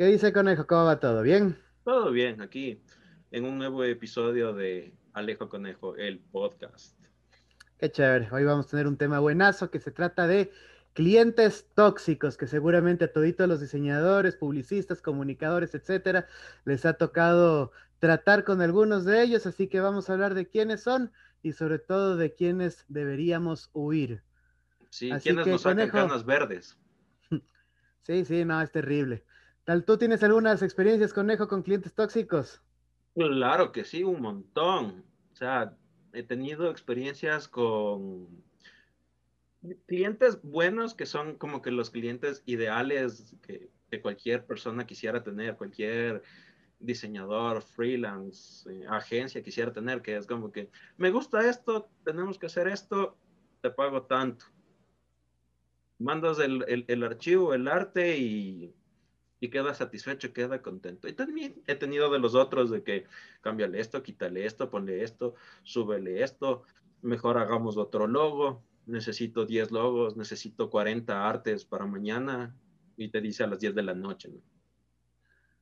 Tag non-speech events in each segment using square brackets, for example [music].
¿Qué dice Conejo? ¿Cómo va todo? ¿Bien? Todo bien, aquí en un nuevo episodio de Alejo Conejo, el podcast. Qué chévere. Hoy vamos a tener un tema buenazo que se trata de clientes tóxicos, que seguramente a toditos los diseñadores, publicistas, comunicadores, etcétera, les ha tocado tratar con algunos de ellos, así que vamos a hablar de quiénes son y sobre todo de quiénes deberíamos huir. Sí, quiénes nos sacan ganas verdes. [laughs] Sí, sí, no, es terrible. Tal, ¿tú tienes algunas experiencias, Conejo, con clientes tóxicos? Claro que sí, un montón. O sea, he tenido experiencias con clientes buenos que son como que los clientes ideales que, cualquier persona quisiera tener, cualquier diseñador, freelance, eh, agencia quisiera tener, que es como que me gusta esto, tenemos que hacer esto, te pago tanto. Mandas el, el archivo, el arte y y queda satisfecho, queda contento. Y también he tenido de los otros de que cámbiale esto, quítale esto, ponle esto, súbele esto, mejor hagamos otro logo, necesito 10 logos, necesito 40 artes para mañana y te dice a las 10 de la noche. ¿no?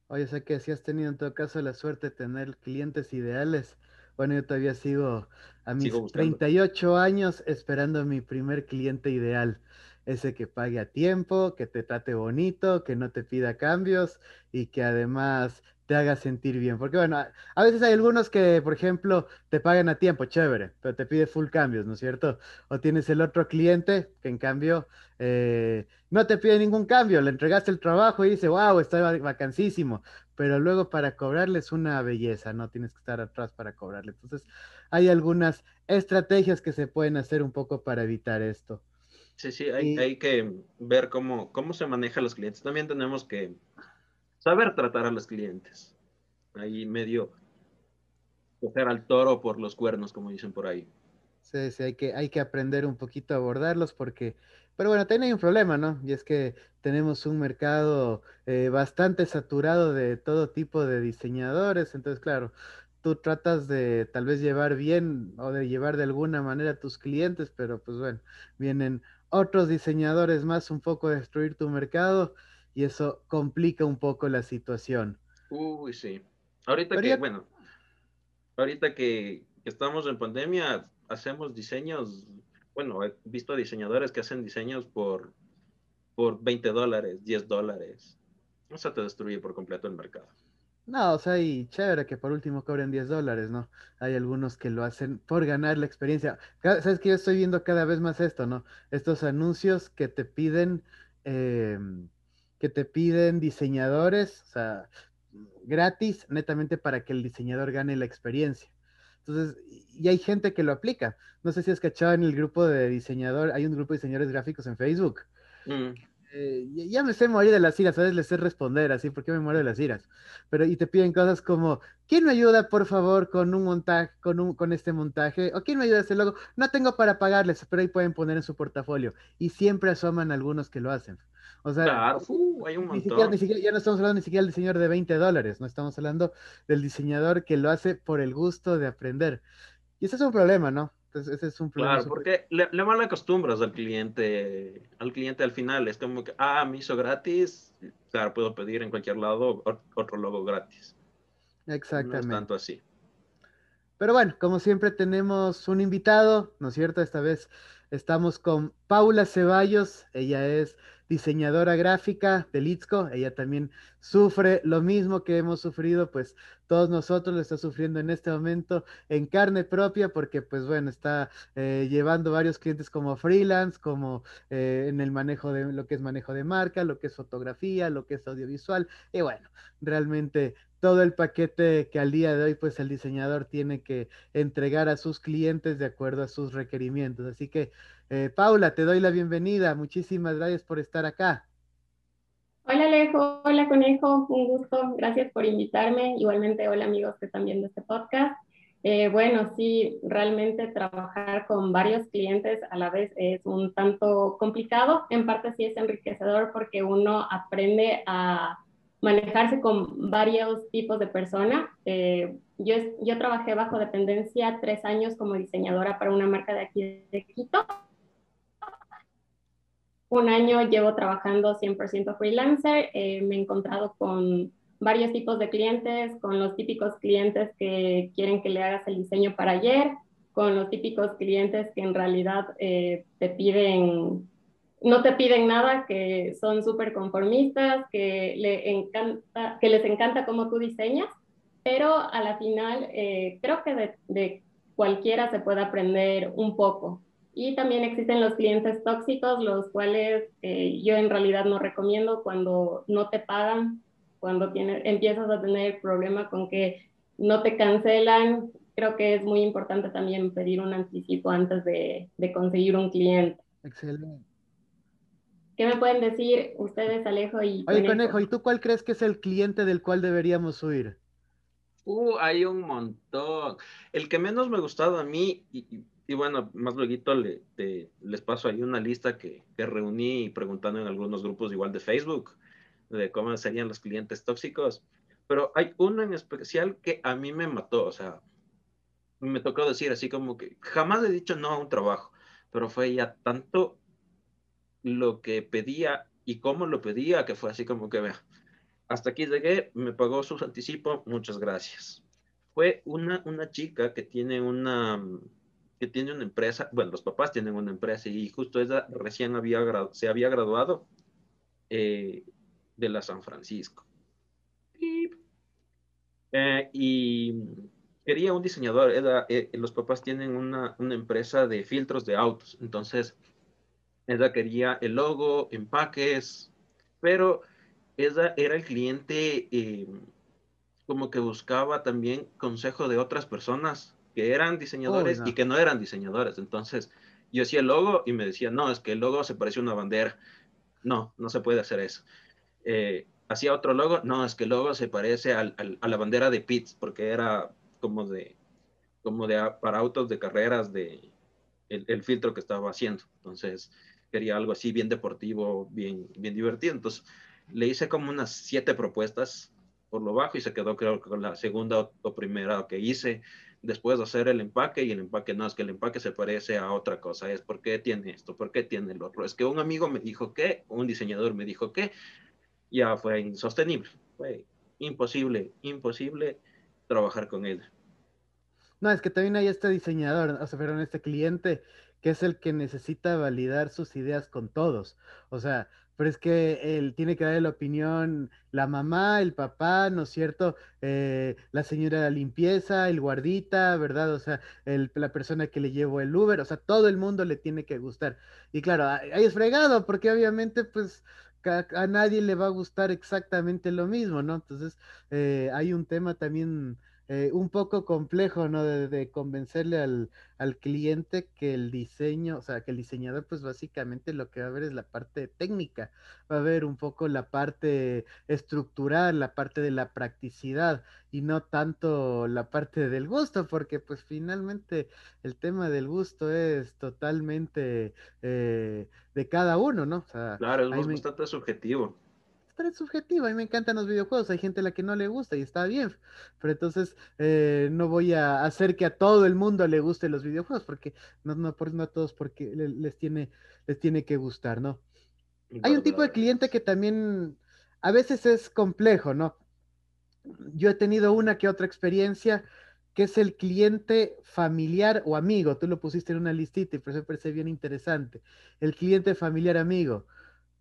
Oye, sé que si has tenido en todo caso la suerte de tener clientes ideales. Bueno, yo todavía sigo a mis 38 años esperando mi primer cliente ideal ese que pague a tiempo, que te trate bonito, que no te pida cambios y que además te haga sentir bien. Porque bueno, a, veces hay algunos que, por ejemplo, te pagan a tiempo, chévere, pero te pide full cambios, ¿no es cierto? O tienes el otro cliente que en cambio eh, no te pide ningún cambio, le entregaste el trabajo y dice, wow, está vacancísimo, pero luego para cobrarle es una belleza, no tienes que estar atrás para cobrarle. Entonces, hay algunas estrategias que se pueden hacer un poco para evitar esto. Sí, sí, hay, que ver cómo, cómo se maneja a los clientes. También tenemos que saber tratar a los clientes. Ahí medio coger al toro por los cuernos, como dicen por ahí. Sí, sí, hay que, hay que aprender un poquito a abordarlos porque, pero bueno, también hay un problema, ¿no? Y es que tenemos un mercado eh, bastante saturado de todo tipo de diseñadores, entonces, claro, tú tratas de tal vez llevar bien o de llevar de alguna manera a tus clientes, pero pues bueno, vienen otros diseñadores más un poco destruir tu mercado y eso complica un poco la situación. Uy, sí. Ahorita que, bueno, ahorita que, estamos en pandemia, hacemos diseños, bueno, he visto diseñadores que hacen diseños por, por 20 dólares, 10 dólares. Eso te destruye por completo el mercado. No, o sea, y chévere que por último cobren 10 dólares, ¿no? Hay algunos que lo hacen por ganar la experiencia. Sabes que yo estoy viendo cada vez más esto, ¿no? Estos anuncios que te piden, em, que te piden diseñadores, o sea, gratis, netamente para que el diseñador gane la experiencia. Entonces, y hay gente que lo aplica. No sé si has cachado en el grupo de diseñador, hay un grupo de diseñadores gráficos en Facebook. Mm. Eh, ya me sé morir de las iras, a veces les sé responder así, ¿por qué me muero de las iras? Pero y te piden cosas como, ¿quién me ayuda por favor con un montaje, con un, con este montaje? ¿O quién me ayuda a hacer logo? No tengo para pagarles, pero ahí pueden poner en su portafolio. Y siempre asoman algunos que lo hacen. O sea, uh, hay un montón. ya no estamos hablando ni siquiera del diseñador de 20 dólares, no estamos hablando del diseñador que lo hace por el gusto de aprender. Y ese es un problema, ¿no? Entonces, ese es un problema. Claro, porque le, le mal acostumbras al cliente, al cliente al final. Es como que, ah, me hizo gratis, claro, puedo pedir en cualquier lado otro logo gratis. Exactamente. No es tanto así. Pero bueno, como siempre tenemos un invitado, ¿no es cierto? Esta vez estamos con Paula Ceballos. Ella es diseñadora gráfica de Litzco, ella también sufre lo mismo que hemos sufrido, pues todos nosotros lo está sufriendo en este momento en carne propia, porque pues bueno, está eh, llevando varios clientes como freelance, como eh, en el manejo de lo que es manejo de marca, lo que es fotografía, lo que es audiovisual, y bueno, realmente todo el paquete que al día de hoy pues el diseñador tiene que entregar a sus clientes de acuerdo a sus requerimientos. Así que eh, Paula, te doy la bienvenida. Muchísimas gracias por estar acá. Hola Alejo, hola Conejo, un gusto. Gracias por invitarme. Igualmente, hola amigos que están viendo este podcast. Eh, bueno, sí, realmente trabajar con varios clientes a la vez es un tanto complicado. En parte sí es enriquecedor porque uno aprende a manejarse con varios tipos de personas. Eh, yo, yo trabajé bajo dependencia tres años como diseñadora para una marca de aquí de Quito un año llevo trabajando 100% freelancer. Eh, me he encontrado con varios tipos de clientes, con los típicos clientes que quieren que le hagas el diseño para ayer, con los típicos clientes que en realidad eh, te piden, no te piden nada, que son súper conformistas, que, les encanta cómo tú diseñas, pero a la final eh, creo que de, cualquiera se puede aprender un poco. Y también existen los clientes tóxicos, los cuales eh, yo en realidad no recomiendo cuando no te pagan, cuando empiezas a tener problema con que no te cancelan. Creo que es muy importante también pedir un anticipo antes de, de conseguir un cliente. Excelente. ¿Qué me pueden decir ustedes, Alejo y Oye, Conejo, ¿y tú cuál crees que es el cliente del cual deberíamos huir? Uh, hay un montón. El que menos me ha gustado a mí, y, y bueno, más luego le, les paso ahí una lista que, que, reuní preguntando en algunos grupos igual de Facebook de cómo serían los clientes tóxicos. Pero hay uno en especial que a mí me mató, o sea, me tocó decir así como que jamás he dicho no a un trabajo, pero fue ya tanto lo que pedía y cómo lo pedía que fue así como que, vea, hasta aquí llegué, me pagó su anticipo, muchas gracias. Fue una, una chica que tiene una que tiene una empresa, bueno, los papás tienen una empresa y justo ella recién había se había graduado eh, de la San Francisco. Eh, y quería un diseñador, eh, los papás tienen una, una, empresa de filtros de autos, entonces ella quería el logo, empaques, pero ella era el cliente como que buscaba también consejo de otras personas que eran diseñadores y que no eran diseñadores. Entonces, yo hacía el logo y me decía, no, es que el logo se parece a una bandera. No, no se puede hacer eso. Eh, hacía otro logo, no, es que el logo se parece al, al, a la bandera de Pitts, porque era como de, como de para autos de carreras de el, el, filtro que estaba haciendo. Entonces, quería algo así bien deportivo, bien, bien divertido. Entonces, le hice como unas siete propuestas por lo bajo y se quedó creo con la segunda o, primera que hice después de hacer el empaque y el empaque no es que el empaque se parece a otra cosa, es por qué tiene esto, por qué tiene el otro. Es que un amigo me dijo que, un diseñador me dijo que, ya fue insostenible, fue imposible, imposible trabajar con él. No, es que también hay este diseñador, o sea, perdón, este cliente que es el que necesita validar sus ideas con todos. O sea, pero es que él tiene que darle la opinión la mamá, el papá, ¿no es cierto? Eh, la señora de la limpieza, el guardita, ¿verdad? O sea, el, la persona que le llevó el Uber, o sea, todo el mundo le tiene que gustar. Y claro, ahí es fregado, porque obviamente, pues, a, a nadie le va a gustar exactamente lo mismo, ¿no? Entonces, eh, hay un tema también eh, un poco complejo, ¿no? De, de convencerle al, al, cliente que el diseño, o sea, que el diseñador, pues básicamente lo que va a ver es la parte técnica, va a ver un poco la parte estructural, la parte de la practicidad y no tanto la parte del gusto, porque pues finalmente el tema del gusto es totalmente eh, de cada uno, ¿no? O sea, claro, es bastante me... subjetivo es subjetivo. A mí me encantan los videojuegos. Hay gente a la que no le gusta y está bien. Pero entonces eh, no voy a hacer que a todo el mundo le gusten los videojuegos porque no, no, por, no a todos porque les tiene, les tiene que gustar, ¿no? Hay un tipo de cliente que también a veces es complejo, ¿no? Yo he tenido una que otra experiencia que es el cliente familiar o amigo. Tú lo pusiste en una listita y por eso me parece bien interesante. El cliente familiar amigo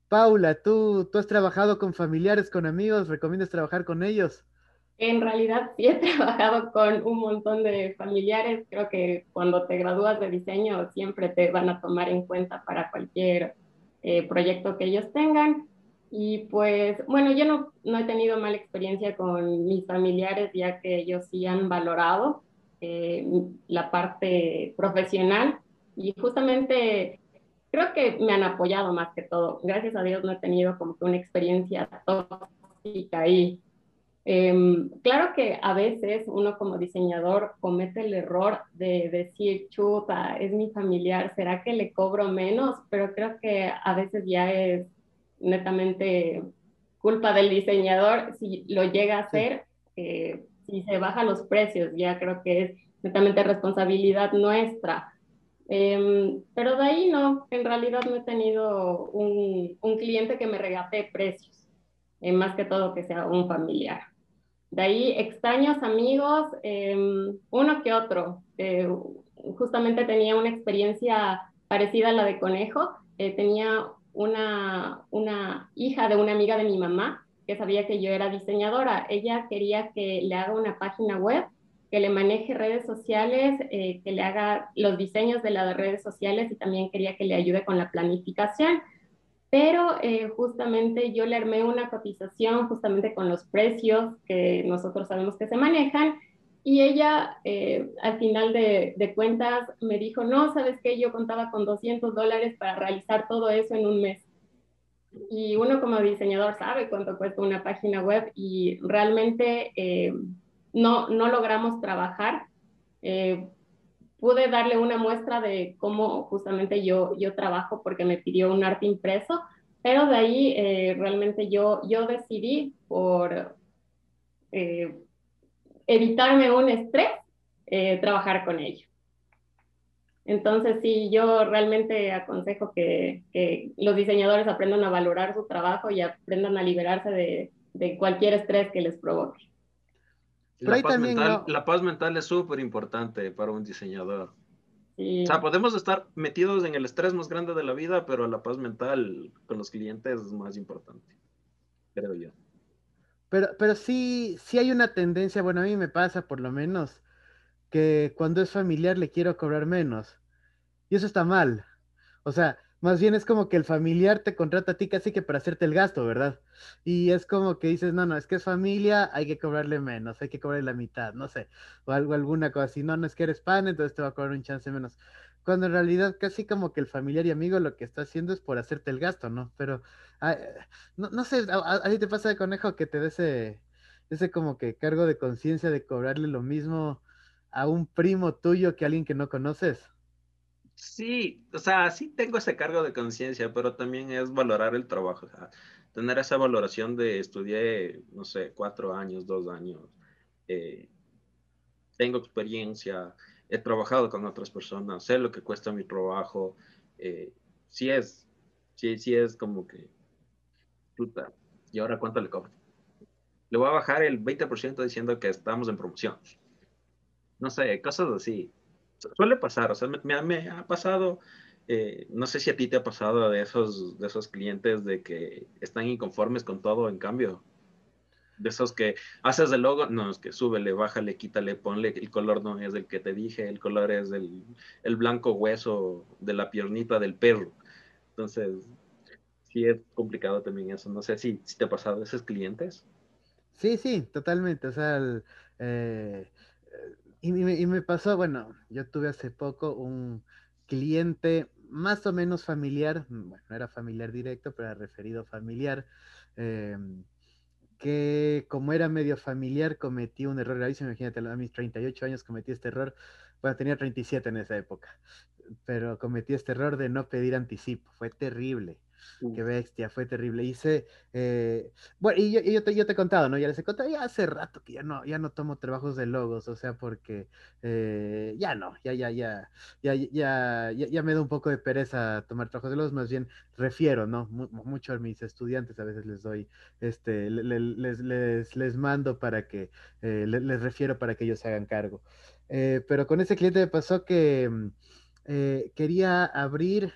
Paula, ¿tú, ¿tú has trabajado con familiares, con amigos? ¿Recomiendas trabajar con ellos? En realidad sí he [laughs] trabajado con un montón de familiares. Creo que cuando te gradúas de diseño siempre te van a tomar en cuenta para cualquier eh, proyecto que ellos tengan. Y pues, bueno, yo no, no, he tenido mala experiencia con mis familiares, ya que ellos sí han valorado eh, la parte profesional. Y justamente creo que me han apoyado más que todo. Gracias a Dios no he tenido como que una experiencia tóxica ahí. Eh, claro que a veces uno como diseñador comete el error de decir, chuta, es mi familiar, ¿será que le cobro menos? Pero creo que a veces ya es netamente culpa del diseñador si lo llega a hacer, eh, si se bajan los precios, ya creo que es netamente responsabilidad nuestra Em, pero de ahí no, en realidad no he tenido un, cliente que me regate precios, eh, más que todo que sea un familiar. De ahí extraños amigos, em, uno que otro. Eh, justamente tenía una experiencia parecida a la de Conejo. Eh, tenía una, una hija de una amiga de mi mamá que sabía que yo era diseñadora. Ella quería que le haga una página web, que le maneje redes sociales, eh, que le haga los diseños de las redes sociales y también quería que le ayude con la planificación. Pero eh, justamente yo le armé una cotización justamente con los precios que nosotros sabemos que se manejan y ella eh, al final de, cuentas me dijo, no, sabes qué, yo contaba con 200 dólares para realizar todo eso en un mes. Y uno como diseñador sabe cuánto cuesta una página web y realmente no, logramos trabajar. Eh, pude darle una muestra de cómo justamente yo, yo trabajo porque me pidió un arte impreso, pero de ahí eh, realmente yo, yo decidí por evitarme un estrés, trabajar con ello. Entonces, sí, yo realmente aconsejo que, los diseñadores aprendan a valorar su trabajo y aprendan a liberarse de, cualquier estrés que les provoque. La paz, mental, la paz, mental, es súper importante para un diseñador. O sea, podemos estar metidos en el estrés más grande de la vida, pero la paz mental con los clientes es más importante, creo yo. Pero, pero sí, sí hay una tendencia, bueno, a mí me pasa por lo menos, que cuando es familiar le quiero cobrar menos. Y eso está mal. O sea, más bien es como que el familiar te contrata a ti casi que para hacerte el gasto, ¿verdad? Y es como que dices, no, no, es que es familia, hay que cobrarle menos, hay que cobrarle la mitad, no sé, o algo, alguna cosa así, no, no es que eres pan, entonces te va a cobrar un chance menos. Cuando en realidad casi como que el familiar y amigo lo que está haciendo es por hacerte el gasto, ¿no? Pero, ah, no, no sé, a, ti te pasa de conejo que te dé ese, ese como que cargo de conciencia de cobrarle lo mismo a un primo tuyo que a alguien que no conoces? Sí, o sea, sí tengo ese cargo de conciencia, pero también es valorar el trabajo, tener esa valoración de estudié, no sé, cuatro años, dos años, eh, tengo experiencia, he trabajado con otras personas, sé lo que cuesta mi trabajo, eh, sí es, sí, sí es como que, puta, ¿y ahora cuánto le cobro? Le voy a bajar el 20% diciendo que estamos en promoción no sé, cosas así. Suele pasar, o sea, me, ha pasado, eh, no sé si a ti te ha pasado de esos, de esos clientes de que están inconformes con todo en cambio. De esos que haces el logo, no, es que súbele, bájale, quítale, ponle, el color no es el que te dije, el color es el, el blanco hueso de la piernita del perro. Entonces, sí es complicado también eso. No sé si, si te ha pasado de esos clientes. Sí, sí, totalmente. O sea, el, eh, y me, pasó, bueno, yo tuve hace poco un cliente más o menos familiar, mm, bueno, no era familiar directo, pero era referido familiar, em, que como era medio familiar cometí un error gravísimo, imagínate, a mis 38 años cometí este error, bueno, tenía 37 en esa época, pero cometí este error de no pedir anticipo, fue terrible. Qué bestia, fue terrible. Hice, eh, bueno, y yo, te, yo te he contado, ¿no? Ya les he contado, ya hace rato que ya no, ya no tomo trabajos de logos, o sea, porque eh, ya no, ya, ya, ya, ya, ya, ya, me da un poco de pereza tomar trabajos de logos, más bien refiero, ¿no? mucho a mis estudiantes, a veces les doy, este, les, les, les, mando para que, eh, les, refiero para que ellos se hagan cargo. pero con ese cliente me pasó que mm, quería abrir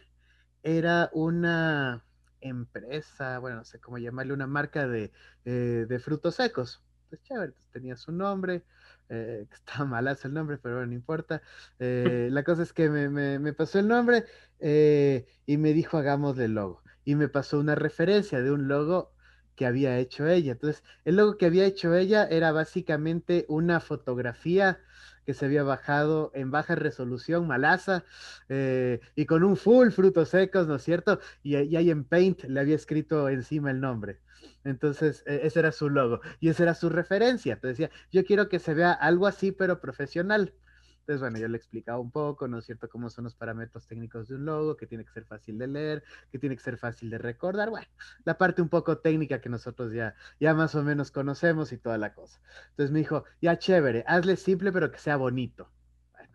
era una empresa, bueno, no sé cómo llamarle, una marca de, eh, frutos secos. Pues chévere, tenía su nombre, eh, [laughs] está malazo el nombre, pero bueno, no importa. Eh, la cosa es que me, pasó el nombre y me dijo hagámosle el logo. Y me pasó una referencia de un logo que había hecho ella. Entonces, el logo que había hecho ella era básicamente una fotografía que se había bajado en baja resolución, malaza, eh, y con un full frutos secos, ¿no es cierto? Y, ahí en Paint le había escrito encima el nombre. Entonces, e, ese era su logo y esa era su referencia. Entonces decía, yo quiero que se vea algo así, pero profesional. Entonces, bueno, yo le explicaba un poco, ¿no es cierto?, cómo son los parámetros técnicos de un logo, que tiene que ser fácil de leer, que tiene que ser fácil de recordar, bueno, la parte un poco técnica que nosotros ya, ya más o menos conocemos y toda la cosa. Entonces me dijo, ya chévere, hazle simple pero que sea bonito. Bueno,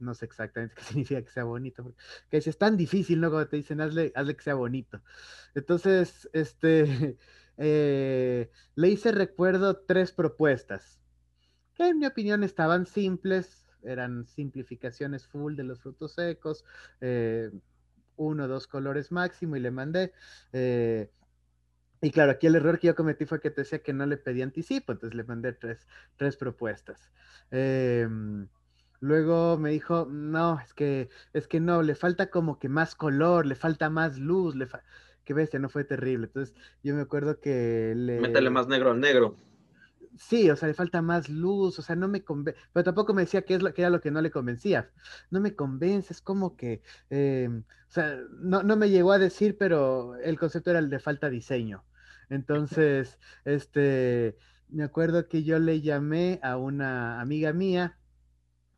no sé exactamente [laughs] qué significa que sea bonito, que es tan difícil, ¿no? Cuando te dicen, hazle, hazle que sea bonito. Entonces, este, [laughs] eh, le hice, recuerdo, tres propuestas, que en mi opinión estaban simples, eran simplificaciones full de los frutos secos, eh, uno o dos colores máximo y le mandé. Eh, y claro, aquí el error que yo cometí fue que te decía que no le pedí anticipo, entonces le mandé tres, tres propuestas. Em, luego me dijo, no, es que, es que no, le falta como que más color, le falta más luz, le fa qué bestia, no fue terrible. Entonces yo me acuerdo que le... Métele más negro al negro. Sí, o sea, le falta más luz, o sea, no me convence, pero tampoco me decía que, es lo, que era lo que no le convencía. No me convence, es como que, em, o sea, no, no me llegó a decir, pero el concepto era el de falta diseño. Entonces, [laughs] este, me acuerdo que yo le llamé a una amiga mía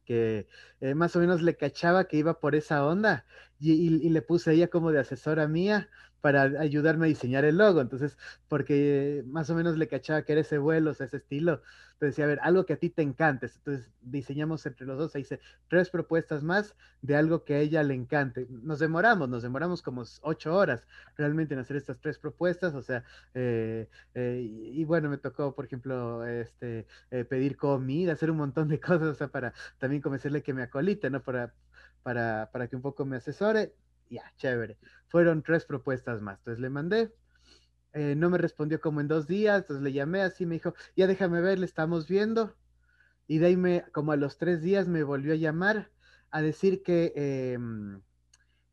que eh, más o menos le cachaba que iba por esa onda y, y, le puse a ella como de asesora mía para ayudarme a diseñar el logo. Entonces, porque más o menos le cachaba que era ese vuelo, o sea, ese estilo. Entonces decía, a ver, algo que a ti te encante. Entonces diseñamos entre los dos, ahí hice tres propuestas más de algo que a ella le encante. Nos demoramos, nos demoramos como ocho horas realmente en hacer estas tres propuestas, o sea, eh, eh, y, bueno, me tocó, por ejemplo, este, eh, pedir comida, hacer un montón de [laughs] cosas, o sea, para también convencerle que me acolite, ¿no? Para, para, para que un poco me asesore ya, chévere. Fueron tres propuestas más. Entonces le mandé. Eh, no me respondió como en dos días, entonces le llamé así, me dijo, ya déjame ver, le estamos viendo. Y de ahí me, como a los tres días me volvió a llamar a decir que, em,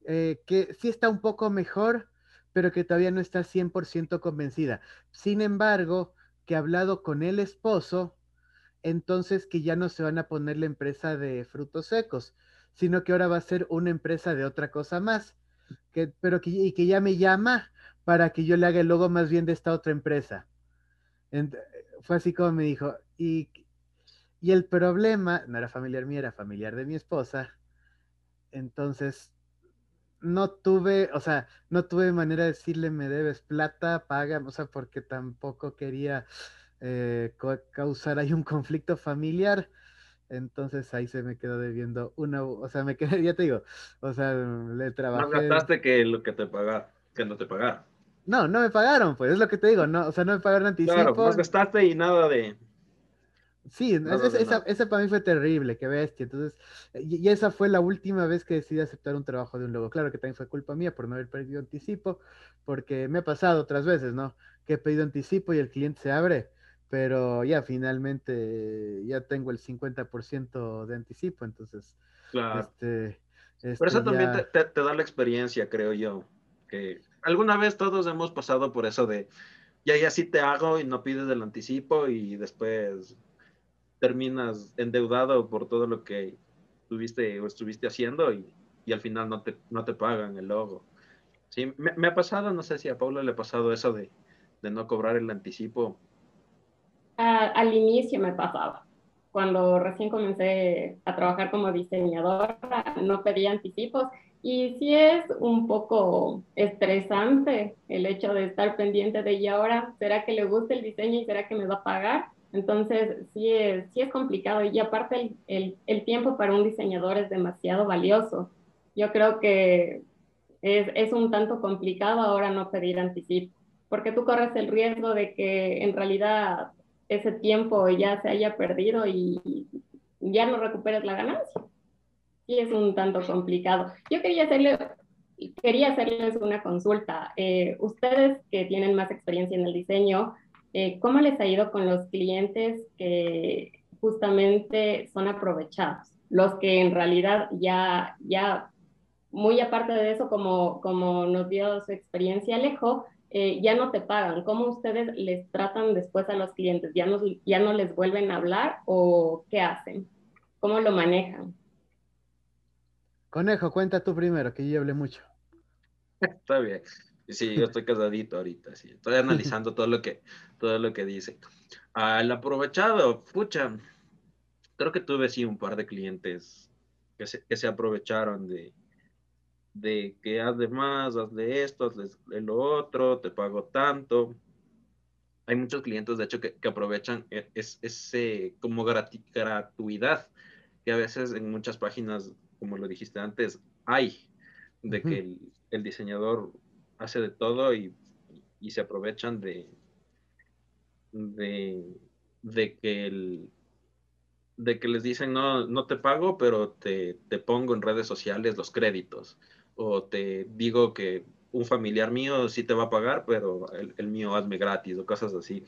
eh, que sí está un poco mejor, pero que todavía no está 100% convencida. Sin embargo, que ha hablado con el esposo, entonces que ya no se van a poner la empresa de frutos secos, sino que ahora va a ser una empresa de otra cosa más, que, pero que, y que ya me llama para que yo le haga el logo más bien de esta otra empresa. fue así como me dijo, y, y el problema, no era familiar mío, era familiar de mi esposa, entonces no tuve, o sea, no tuve manera de decirle me debes plata, paga, o sea, porque tampoco quería eh, causar ahí un conflicto familiar. Entonces ahí se me quedó debiendo una, o sea, me quedé, [laughs] ya te digo, o sea, le trabajé. Más gastaste que lo que te pagaron, que no te pagaron. No, no me pagaron, pues, es lo que te digo, no, o sea, no me pagaron anticipo. Claro, más gastaste y nada de... Sí, esa, esa, para mí fue terrible, qué bestia. Entonces, y, y, esa fue la última vez que decidí aceptar un trabajo de un logo. Claro que también fue culpa mía por no haber pedido anticipo, porque me ha pasado otras veces, ¿no? Que he pedido anticipo y el cliente se abre pero ya finalmente ya tengo el 50% de anticipo, entonces... Claro. Este, pero eso también te, da la experiencia, creo yo, que alguna vez todos hemos pasado por eso de, ya, ya sí te hago y no pides el anticipo y después terminas endeudado por todo lo que tuviste o estuviste haciendo y, y al final no te, no te pagan el logo. Sí, me, me, ha pasado, no sé si a Paula le ha pasado eso de, de no cobrar el anticipo al inicio me pasaba. Cuando recién comencé a trabajar como diseñadora, no pedía anticipos y sí es un poco estresante el hecho de estar pendiente de, ¿y ahora será que le gusta el diseño y será que me va a pagar? Entonces, sí es, sí es complicado y aparte el, el, el tiempo para un diseñador es demasiado valioso. Yo creo que es, es un tanto complicado ahora no pedir anticipo, porque tú corres el riesgo de que en realidad ese tiempo ya se haya perdido y ya no recuperes la ganancia. Y es un tanto complicado. Yo quería hacerle, quería hacerles una consulta. Eh, ustedes que tienen más experiencia en el diseño, eh, ¿cómo les ha ido con los clientes que justamente son aprovechados? Los que en realidad ya, ya muy aparte de eso, como, como nos dio su experiencia Alejo, eh, ya no te pagan. ¿Cómo ustedes les tratan después a los clientes? ¿Ya no, ¿Ya no les vuelven a hablar o qué hacen? ¿Cómo lo manejan? Conejo, cuenta tú primero, que yo hablé mucho. Está bien. Sí, yo estoy casadito ahorita, sí. Estoy [laughs] analizando todo lo que, todo lo que dice. Al aprovechado, pucha, creo que tuve sí un par de clientes que que se aprovecharon de, de que haz de más, haz de esto, haz de lo otro, te pago tanto. Hay muchos clientes, de hecho, que, aprovechan e, ese como gratuidad que a veces en muchas páginas, como lo dijiste antes, hay de que el, diseñador hace de todo y, se aprovechan de, de, que el, de que les dicen no, no te pago, pero te, te, pongo en redes sociales los créditos. O te digo que un familiar mío sí te va a pagar, pero el, el mío hazme gratis o cosas así.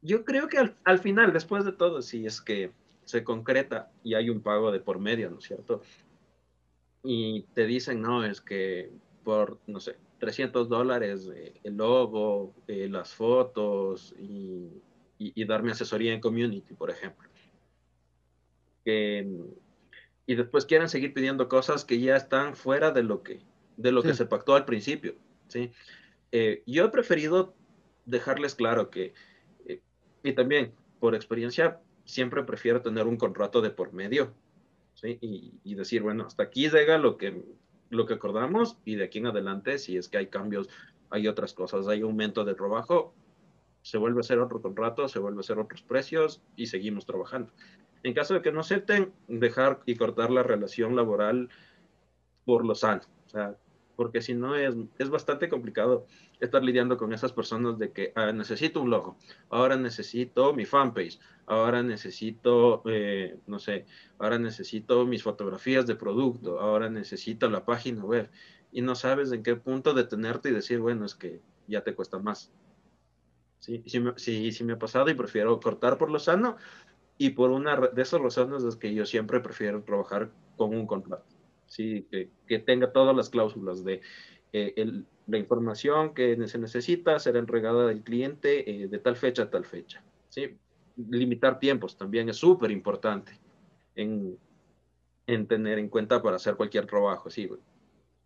Yo creo que al, al, final, después de todo, si es que se concreta y hay un pago de por medio, ¿no es cierto? Y te dicen, no, es que por, no sé, 300 dólares eh, el logo, eh, las fotos y, y, darme asesoría en community, por ejemplo. Y después quieren seguir pidiendo cosas que ya están fuera de lo que, de lo que se pactó al principio. ¿sí? Eh, yo he preferido dejarles claro que, y también por experiencia, siempre prefiero tener un contrato de por medio. ¿sí? Y, y decir, bueno, hasta aquí llega lo que lo que acordamos y de aquí en adelante, si es que hay cambios, hay otras cosas, hay aumento de trabajo, se vuelve a hacer otro contrato, se vuelve a hacer otros precios y seguimos trabajando. En caso de que no acepten, dejar y cortar la relación laboral por lo sano. O sea, porque si no es, es bastante complicado estar lidiando con esas personas de que ah, necesito un logo, ahora necesito mi fanpage, ahora necesito, eh, no sé, ahora necesito mis fotografías de producto, ahora necesito la página web y no sabes en qué punto detenerte y decir, bueno, es que ya te cuesta más. Sí, sí, sí, sí me ha pasado y prefiero cortar por lo sano y por una de esas razones es que yo siempre prefiero trabajar con un contrato. ¿sí? que, que tenga todas las cláusulas de eh, el, la información que se necesita será entregada del cliente eh, de tal fecha a tal fecha. ¿sí? Limitar tiempos también es súper importante en, en, tener en cuenta para hacer cualquier trabajo. ¿sí?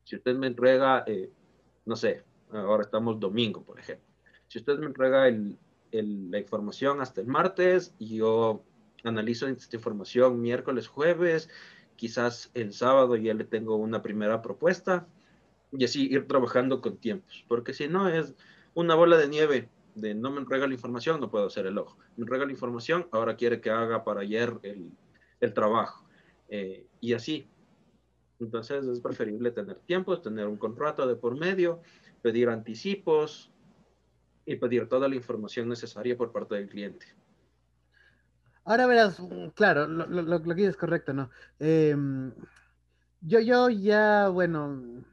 Si usted me entrega, eh, no sé, ahora estamos domingo, por ejemplo. Si usted me entrega el, el, la información hasta el martes yo analizo esta información miércoles, jueves, quizás el sábado ya le tengo una primera propuesta y así ir trabajando con tiempos, porque si no es una bola de nieve de no me entrega la información, no puedo hacer el ojo. Me entrega la información, ahora quiere que haga para ayer el, el trabajo. Eh, y así. Entonces es preferible tener tiempos, tener un contrato de por medio, pedir anticipos y pedir toda la información necesaria por parte del cliente. Ahora verás, mm, claro, lo, que dices es correcto, ¿no? Em, yo, yo ya, bueno,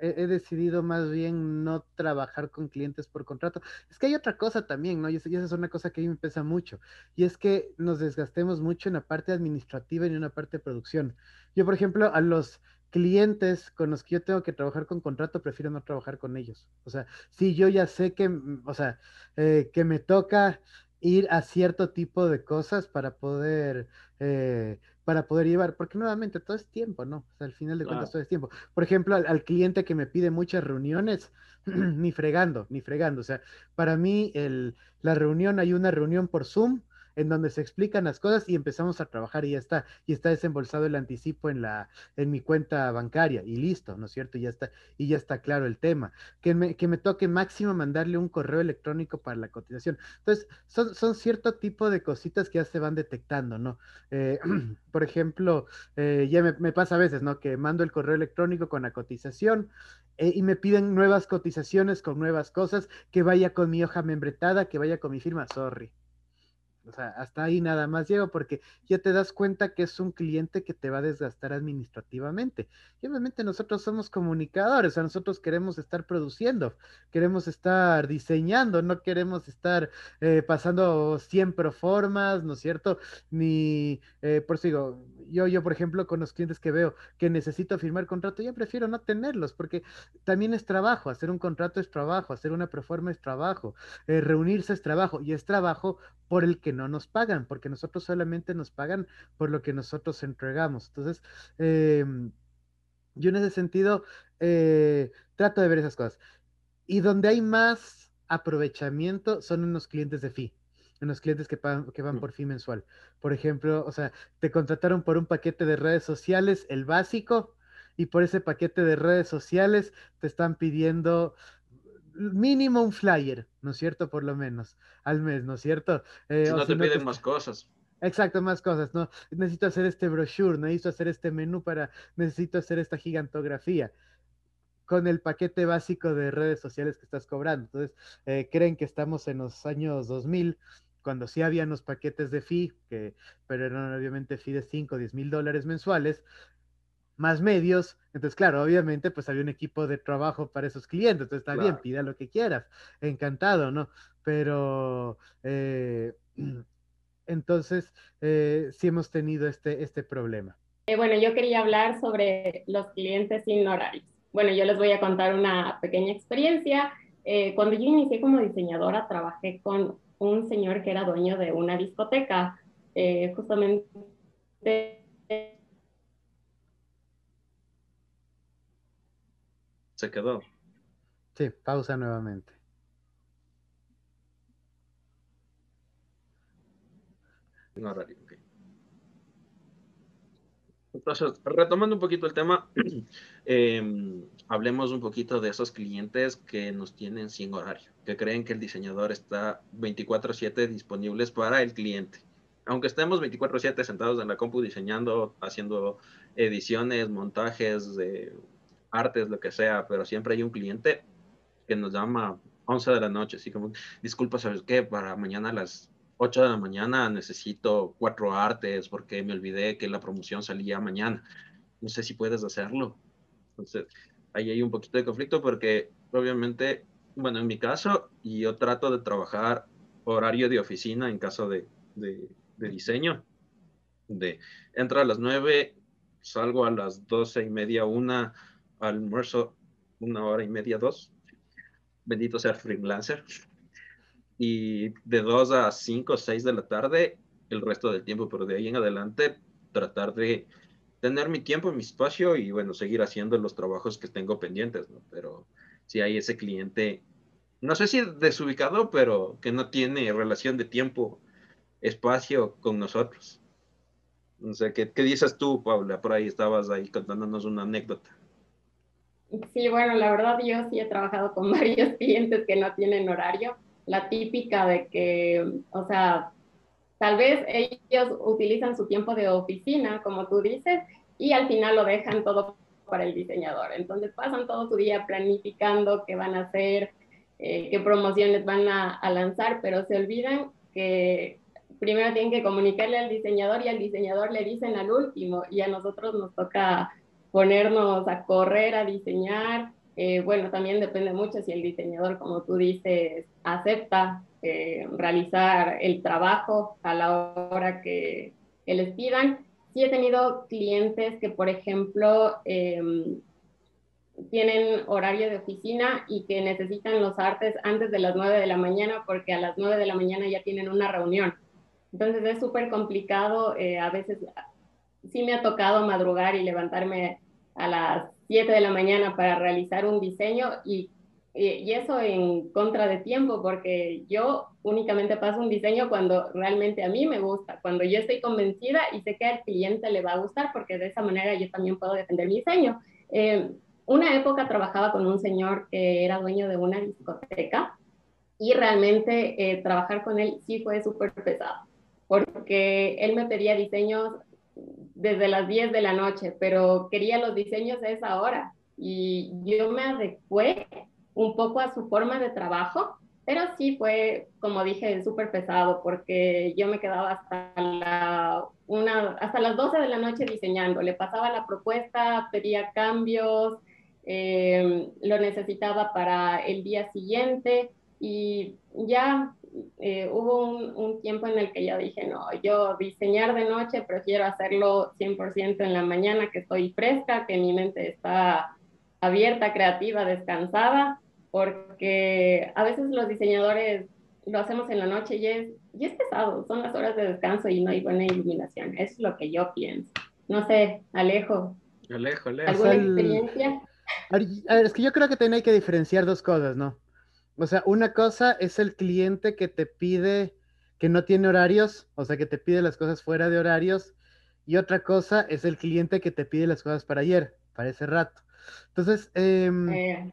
he, decidido más bien no trabajar con clientes por contrato. Es que hay otra cosa también, ¿no? Y, esa es una cosa que a mí me pesa mucho. Y es que nos desgastemos mucho en la parte administrativa y en una parte de producción. Yo, por ejemplo, a los clientes con los que yo tengo que trabajar con contrato, prefiero no trabajar con ellos. O sea, si yo ya sé que, mm, o sea, eh, que me toca ir a cierto tipo de cosas para poder, eh, para poder llevar, porque nuevamente todo es tiempo, ¿no? O sea, al final de cuentas todo es tiempo. Por ejemplo, al, cliente que me pide muchas reuniones, [clears throat] ni fregando, ni fregando. O sea, para mí el, la reunión, hay una reunión por Zoom en donde se explican las cosas y empezamos a trabajar y ya está, y está desembolsado el anticipo en la, en mi cuenta bancaria y listo, ¿no es cierto? Y ya está, y ya está claro el tema. Que me, que me toque máximo mandarle un correo electrónico para la cotización. Entonces, son, son cierto tipo de cositas que ya se van detectando, ¿no? Eh, [clears throat] por ejemplo, eh, ya me, pasa a veces, ¿no? Que mando el correo electrónico con la cotización eh, y me piden nuevas cotizaciones con nuevas cosas, que vaya con mi hoja membretada, que vaya con mi firma, sorry. O sea, hasta ahí nada más llego porque ya te das cuenta que es un cliente que te va a desgastar administrativamente. Y obviamente nosotros somos comunicadores, o sea, nosotros queremos estar produciendo, queremos estar diseñando, no queremos estar eh, pasando 100 proformas, ¿no es cierto? Ni, eh, por eso digo, yo, yo, por ejemplo, con los clientes que veo que necesito firmar contrato, yo prefiero no tenerlos porque también es trabajo, hacer un contrato es trabajo, hacer una proforma es trabajo, eh, reunirse es trabajo y es trabajo por el que no nos pagan, porque nosotros solamente nos pagan por lo que nosotros entregamos. Entonces, em, yo en ese sentido eh, trato de ver esas cosas. Y donde hay más aprovechamiento son unos clientes de fee, unos clientes que, pagan, que van mm. por fee mensual. Por ejemplo, o sea, te contrataron por un paquete de redes sociales, el básico, y por ese paquete de redes sociales te están pidiendo mínimo un flyer, ¿no es cierto? Por lo menos, al mes, ¿no es cierto? Eh, si no te piden más cosas. Exacto, más cosas, ¿no? Necesito hacer este brochure, necesito hacer este menú para, necesito hacer esta gigantografía con el paquete básico de redes sociales que estás cobrando. Entonces, eh, creen que estamos en los años 2000, cuando sí habían los paquetes de fee, que, pero eran obviamente fee de 5 o 10 mil dólares mensuales, más medios. Entonces, claro, obviamente, pues había un equipo de trabajo para esos clientes. Entonces, está bien, pida lo que quieras. Encantado, ¿no? Pero, eh, [clears throat] entonces, eh, sí hemos tenido este, este problema. Eh, bueno, yo quería hablar sobre los clientes sin horarios. Bueno, yo les voy a contar una pequeña experiencia. cuando yo inicié como diseñadora, trabajé con un señor que era dueño de una discoteca. justamente Se quedó. Sí, pausa nuevamente. Entonces, retomando un poquito el tema, [clears throat] em, hablemos un poquito de esos clientes que nos tienen sin horario, que creen que el diseñador está 24/7 disponibles para el cliente. Aunque estemos 24/7 sentados en la compu diseñando, haciendo ediciones, montajes, de artes, lo que sea, pero siempre hay un cliente que nos llama 11 de la noche, así como, disculpa, ¿sabes qué? Para mañana a las 8 de la mañana necesito cuatro artes porque me olvidé que la promoción salía mañana. No sé si puedes hacerlo. Entonces, ahí hay un poquito de conflicto porque obviamente, bueno, en mi caso, yo trato de trabajar horario de oficina en caso de, de, de diseño. De, entro a las 9, salgo a las 12 y media, una, almuerzo una hora y media, dos. Bendito sea freelancer. Y de dos a cinco o seis de la tarde, el resto del tiempo, pero de ahí en adelante, tratar de tener mi tiempo, mi espacio y bueno, seguir haciendo los trabajos que tengo pendientes, ¿no? Pero si hay ese cliente, no sé si desubicado, pero que no tiene relación de tiempo, espacio con nosotros. No sé, ¿qué, qué dices tú, Paula? Por ahí estabas ahí contándonos una anécdota. Sí, bueno, la verdad yo sí he trabajado con [laughs] varios clientes que no tienen horario. La típica de que, o sea, tal vez ellos utilizan su tiempo de oficina, como tú dices, y al final lo dejan todo para el diseñador. Entonces pasan todo su día planificando qué van a hacer, eh, qué promociones van a, a lanzar, pero se olvidan que primero tienen que comunicarle al diseñador y al diseñador le dicen al último y a nosotros nos toca ponernos a correr, a diseñar. Eh, bueno, también depende mucho si el diseñador, como tú dices, acepta eh, realizar el trabajo a la hora que, les pidan. Sí he tenido clientes que, por ejemplo, em, tienen horario de oficina y que necesitan los artes antes de las 9 de la mañana porque a las 9 de la mañana ya tienen una reunión. Entonces es súper complicado, eh, a veces sí me ha tocado madrugar y levantarme a las 7 de la mañana para realizar un diseño y, y, eso en contra de tiempo, porque yo únicamente paso un diseño cuando realmente a mí me gusta, cuando yo estoy convencida y sé que al cliente le va a gustar, porque de esa manera yo también puedo defender mi diseño. Eh, una época trabajaba con un señor que era dueño de una discoteca y realmente eh, trabajar con él sí fue súper pesado, porque él me pedía diseños desde las 10 de la noche, pero quería los diseños a esa hora. Y yo me adecué un poco a su forma de trabajo, pero sí fue, como dije, súper pesado porque yo me quedaba hasta, una, hasta las 12 de la noche diseñando, le pasaba la propuesta, pedía cambios, eh, lo necesitaba para el día siguiente y ya eh, hubo un, tiempo en el que yo dije, no, yo diseñar de noche prefiero hacerlo 100% en la mañana, que estoy fresca, que mi mente está abierta, creativa, descansada, porque a veces los diseñadores lo hacemos en la noche y es, y es pesado, son las horas de descanso y no hay buena iluminación. Eso es lo que yo pienso. No sé, Alejo. Alejo, Alejo. ¿Alguna experiencia? es que yo creo que también hay que diferenciar dos cosas, ¿no? O sea, una cosa es el cliente que te pide, que no tiene horarios, o sea, que te pide las cosas fuera de horarios, y otra cosa es el cliente que te pide las cosas para ayer, para ese rato. Entonces, em, eh.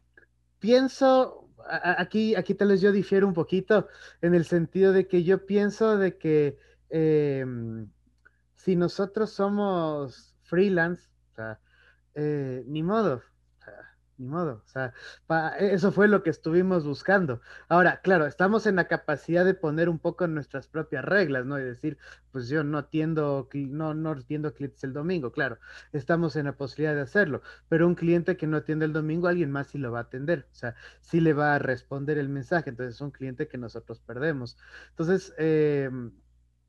pienso, aquí, aquí tal vez yo difiero un poquito, en el sentido de que yo pienso de que em, si nosotros somos freelance, o sea, eh, ni modo, ni modo, o sea, eso fue lo que estuvimos buscando. Ahora, claro, estamos en la capacidad de poner un poco nuestras propias reglas, ¿no? Y decir, pues yo no atiendo, no, no atiendo clientes el domingo, claro, estamos en la posibilidad de hacerlo, pero un cliente que no atiende el domingo, alguien más sí lo va a atender, o sea, sí le va a responder el mensaje, entonces es un cliente que nosotros perdemos. Entonces, eh,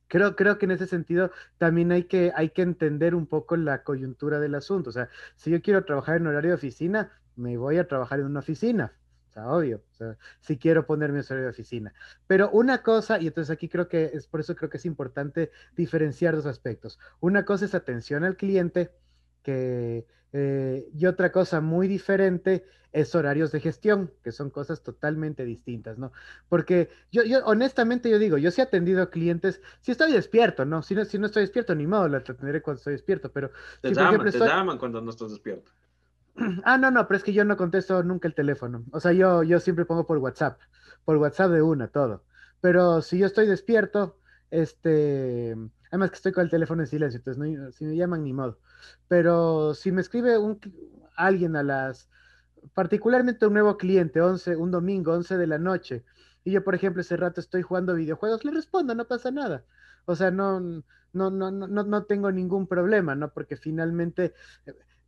Creo, creo que en ese sentido también hay que, hay que entender un poco la coyuntura del asunto. O sea, si yo quiero trabajar en horario de oficina, me voy a trabajar en una oficina. O sea, obvio. O sea, si quiero ponerme en horario de oficina. Pero una cosa, y entonces aquí creo que es por eso creo que es importante diferenciar dos aspectos. Una cosa es atención al cliente, que, eh, y otra cosa muy diferente es horarios de gestión, que son cosas totalmente distintas, ¿no? Porque yo, yo honestamente, yo digo, yo sí he atendido clientes, si estoy despierto, ¿no? Si no, si no estoy despierto, ni modo, la atenderé cuando estoy despierto, pero... Te, llaman, te llaman cuando no estás despierto. [clears throat] Ah, no, no, pero es que yo no contesto nunca el teléfono. O sea, yo, yo siempre pongo por WhatsApp, por WhatsApp de una, todo. Pero si yo estoy despierto, este, además que estoy con el teléfono en silencio, entonces si me llaman ni modo. Pero si me escribe un, alguien a las, particularmente un nuevo cliente, 11, un domingo, 11 de la noche, y yo, por ejemplo, ese rato estoy jugando videojuegos, le respondo, no pasa nada. O sea, no, no, no, no, no tengo ningún problema, ¿no? Porque finalmente,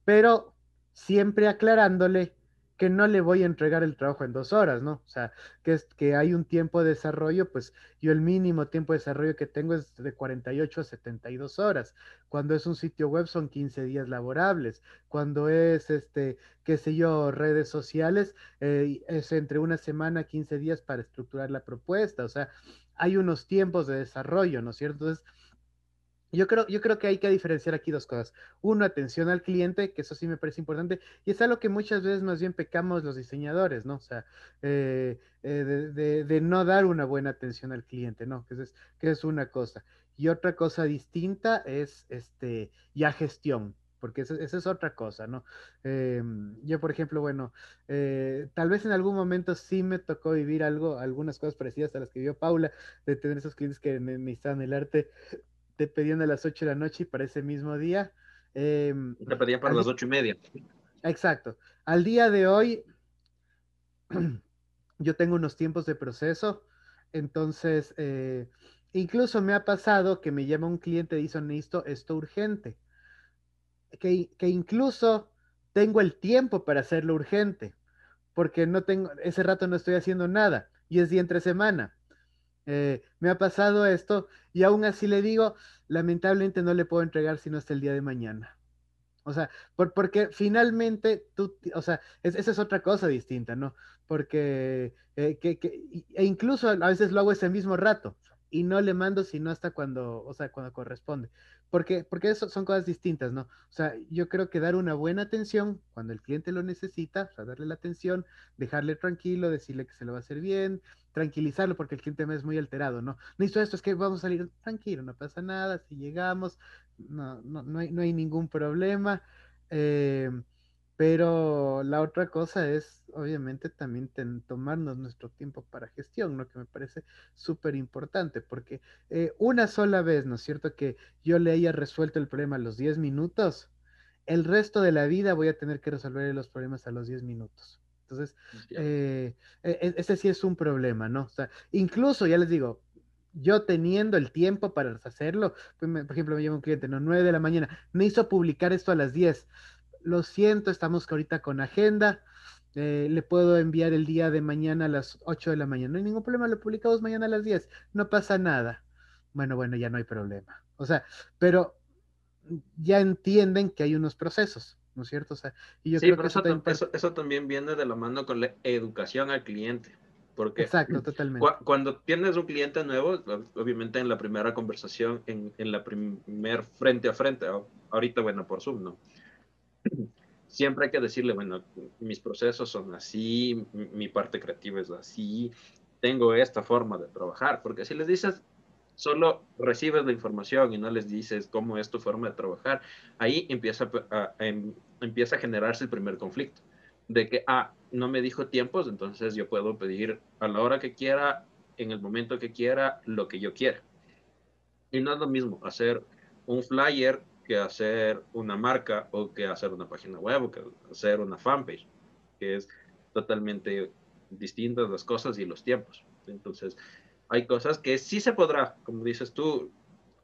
pero siempre aclarándole que no le voy a entregar el trabajo en dos horas, ¿no? O sea, que, es, que hay un tiempo de desarrollo, pues yo el mínimo tiempo de desarrollo que tengo es de 48 a 72 horas. Cuando es un sitio web son 15 días laborables. Cuando es, este, qué sé yo, redes sociales, eh, es entre una semana, 15 días para estructurar la propuesta. O sea, hay unos tiempos de desarrollo, ¿no es cierto? Entonces, yo creo, yo creo que hay que diferenciar aquí dos cosas. Uno, atención al cliente, que eso sí me parece importante, y es algo que muchas veces más bien pecamos los diseñadores, ¿no? O sea, eh, eh, de, no dar una buena atención al cliente, ¿no? Que es, que es una cosa. Y otra cosa distinta es este, ya gestión, porque esa, es otra cosa, ¿no? Em, yo, por ejemplo, bueno, eh, tal vez en algún momento sí me tocó vivir algo, algunas cosas parecidas a las que vio Paula, de tener esos clientes que necesitan el arte te pedían a las 8 de la noche y para ese mismo día. Em, te pedían para las ocho y media. Exacto. Al día de hoy, [clears throat] yo tengo unos tiempos de proceso, entonces, eh, incluso me ha pasado que me llama un cliente y dice, necesito esto urgente, que, que incluso tengo el tiempo para hacerlo urgente, porque no tengo, ese rato no estoy haciendo nada y es día entre semana. Eh, me ha pasado esto y aún así le digo, lamentablemente no le puedo entregar sino hasta el día de mañana. O sea, por, porque finalmente tú, o sea, esa es otra cosa distinta, ¿no? Porque, eh, que, que, e incluso a veces lo hago ese mismo rato y no le mando sino hasta cuando, o sea, cuando corresponde. Porque, porque eso son cosas distintas, ¿no? O sea, yo creo que dar una buena atención cuando el cliente lo necesita, o sea, darle la atención, dejarle tranquilo, decirle que se lo va a hacer bien, tranquilizarlo porque el cliente me es muy alterado, ¿no? Necesito esto, es que vamos a salir tranquilo, no pasa nada, si llegamos, no, no, no, hay, no hay ningún problema. Eh, pero la otra cosa es, obviamente, también tomarnos nuestro tiempo para gestión, ¿no? Que me parece súper importante, porque eh, una sola vez, ¿no es cierto? Que yo le haya resuelto el problema a los 10 minutos, el resto de la vida voy a tener que resolver los problemas a los 10 minutos. Entonces, eh, e, e, ese sí es un problema, ¿no? O sea, incluso, ya les digo, yo teniendo el tiempo para hacerlo, pues por ejemplo, me llama un cliente, no, 9 de la mañana, me hizo publicar esto a las 10 lo siento, estamos ahorita con agenda. Eh, le puedo enviar el día de mañana a las 8 de la mañana. No hay ningún problema, lo publicamos mañana a las 10. No pasa nada. Bueno, bueno, ya no hay problema. O sea, pero ya entienden que hay unos procesos, ¿no es cierto? O sea, y yo sí, creo pero que eso, también... eso, también viene de la mano con la educación al cliente. Porque Exacto, totalmente. cuando tienes un cliente nuevo, obviamente en la primera conversación, en, en la primer frente a frente, ahorita, bueno, por Zoom, ¿no? [clears throat] siempre hay que decirle, bueno, mis procesos son así, mi parte creativa es así, tengo esta forma de trabajar, porque si les dices, solo recibes la información y no les dices cómo es tu forma de trabajar, ahí empieza a, em, empieza a generarse el primer conflicto, de que, ah, no me dijo tiempos, entonces yo puedo pedir a la hora que quiera, en el momento que quiera, lo que yo quiera. Y no es lo mismo hacer un flyer que hacer una marca o que hacer una página web o que hacer una fanpage, que es totalmente distintas las cosas y los tiempos. Entonces, hay cosas que sí se podrá, como dices tú,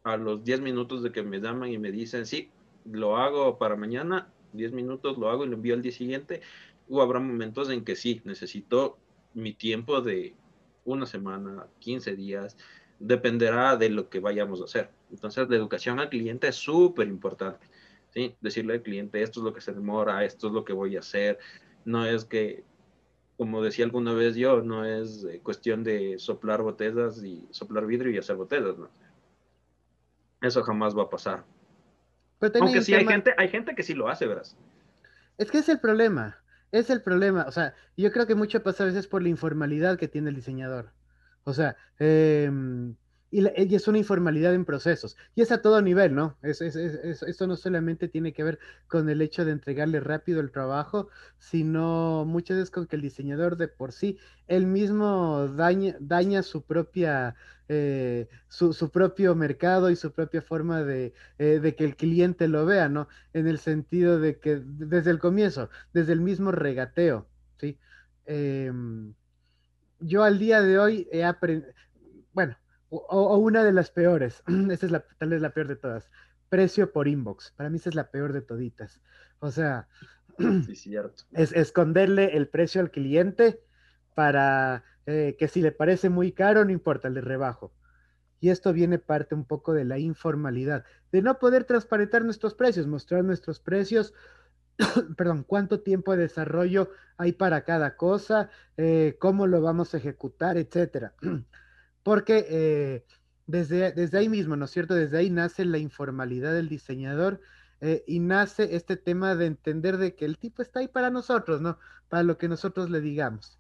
a los 10 minutos de que me llaman y me dicen, sí, lo hago para mañana, 10 minutos lo hago y lo envío al día siguiente, o habrá momentos en que sí, necesito mi tiempo de una semana, 15 días, dependerá de lo que vayamos a hacer. Entonces, la educación al cliente es súper importante. ¿sí? Decirle al cliente, esto es lo que se demora, esto es lo que voy a hacer. No es que, como decía alguna vez yo, no es eh, cuestión de soplar botellas y soplar vidrio y hacer botellas, ¿no? Eso jamás va a pasar. Aunque sí hay gente, hay gente que sí lo hace, ¿verdad? Es que es el problema, es el problema. O sea, yo creo que mucho pasa a veces por la informalidad que tiene el diseñador. O sea, eh, y, es una informalidad en procesos. Y es a todo nivel, ¿no? Es, esto no solamente tiene que ver con el hecho de entregarle rápido el trabajo, sino muchas veces con que el diseñador de por sí, él mismo daña, daña su propia, eh, su, propio mercado y su propia forma de, eh, de, que el cliente lo vea, ¿no? En el sentido de que desde el comienzo, desde el mismo regateo, ¿sí? Em, yo al día de hoy he aprendido, bueno, o, una de las peores, [clears throat] esta es la, tal vez la peor de todas, precio por inbox. Para mí esa es la peor de toditas. O sea, [clears throat] es esconderle el precio al cliente para eh, que si le parece muy caro, no importa, le rebajo. Y esto viene parte un poco de la informalidad, de no poder transparentar nuestros precios, mostrar nuestros precios, [clears throat] perdón, cuánto tiempo de desarrollo hay para cada cosa, eh, cómo lo vamos a ejecutar, etcétera. Porque eh, desde, desde ahí mismo, ¿no es cierto? Desde ahí nace la informalidad del diseñador eh, y nace este tema de entender de que el tipo está ahí para nosotros, ¿no? Para lo que nosotros le digamos.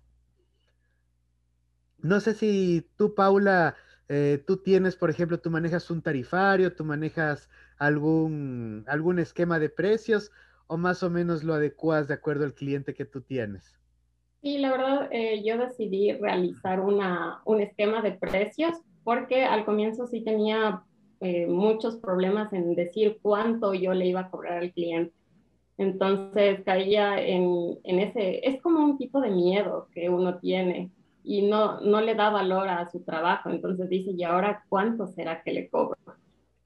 No sé si tú, Paula, eh, tú tienes, por ejemplo, tú manejas un tarifario, tú manejas algún, algún esquema de precios o más o menos lo adecuas de acuerdo al cliente que tú tienes. Sí, la verdad, eh, yo decidí realizar una, un esquema de precios porque al comienzo sí tenía eh, muchos problemas en decir cuánto yo le iba a cobrar al cliente. Entonces caía en, en, ese, es como un tipo de miedo que uno tiene y no, no le da valor a su trabajo. Entonces dice, ¿y ahora cuánto será que le cobro?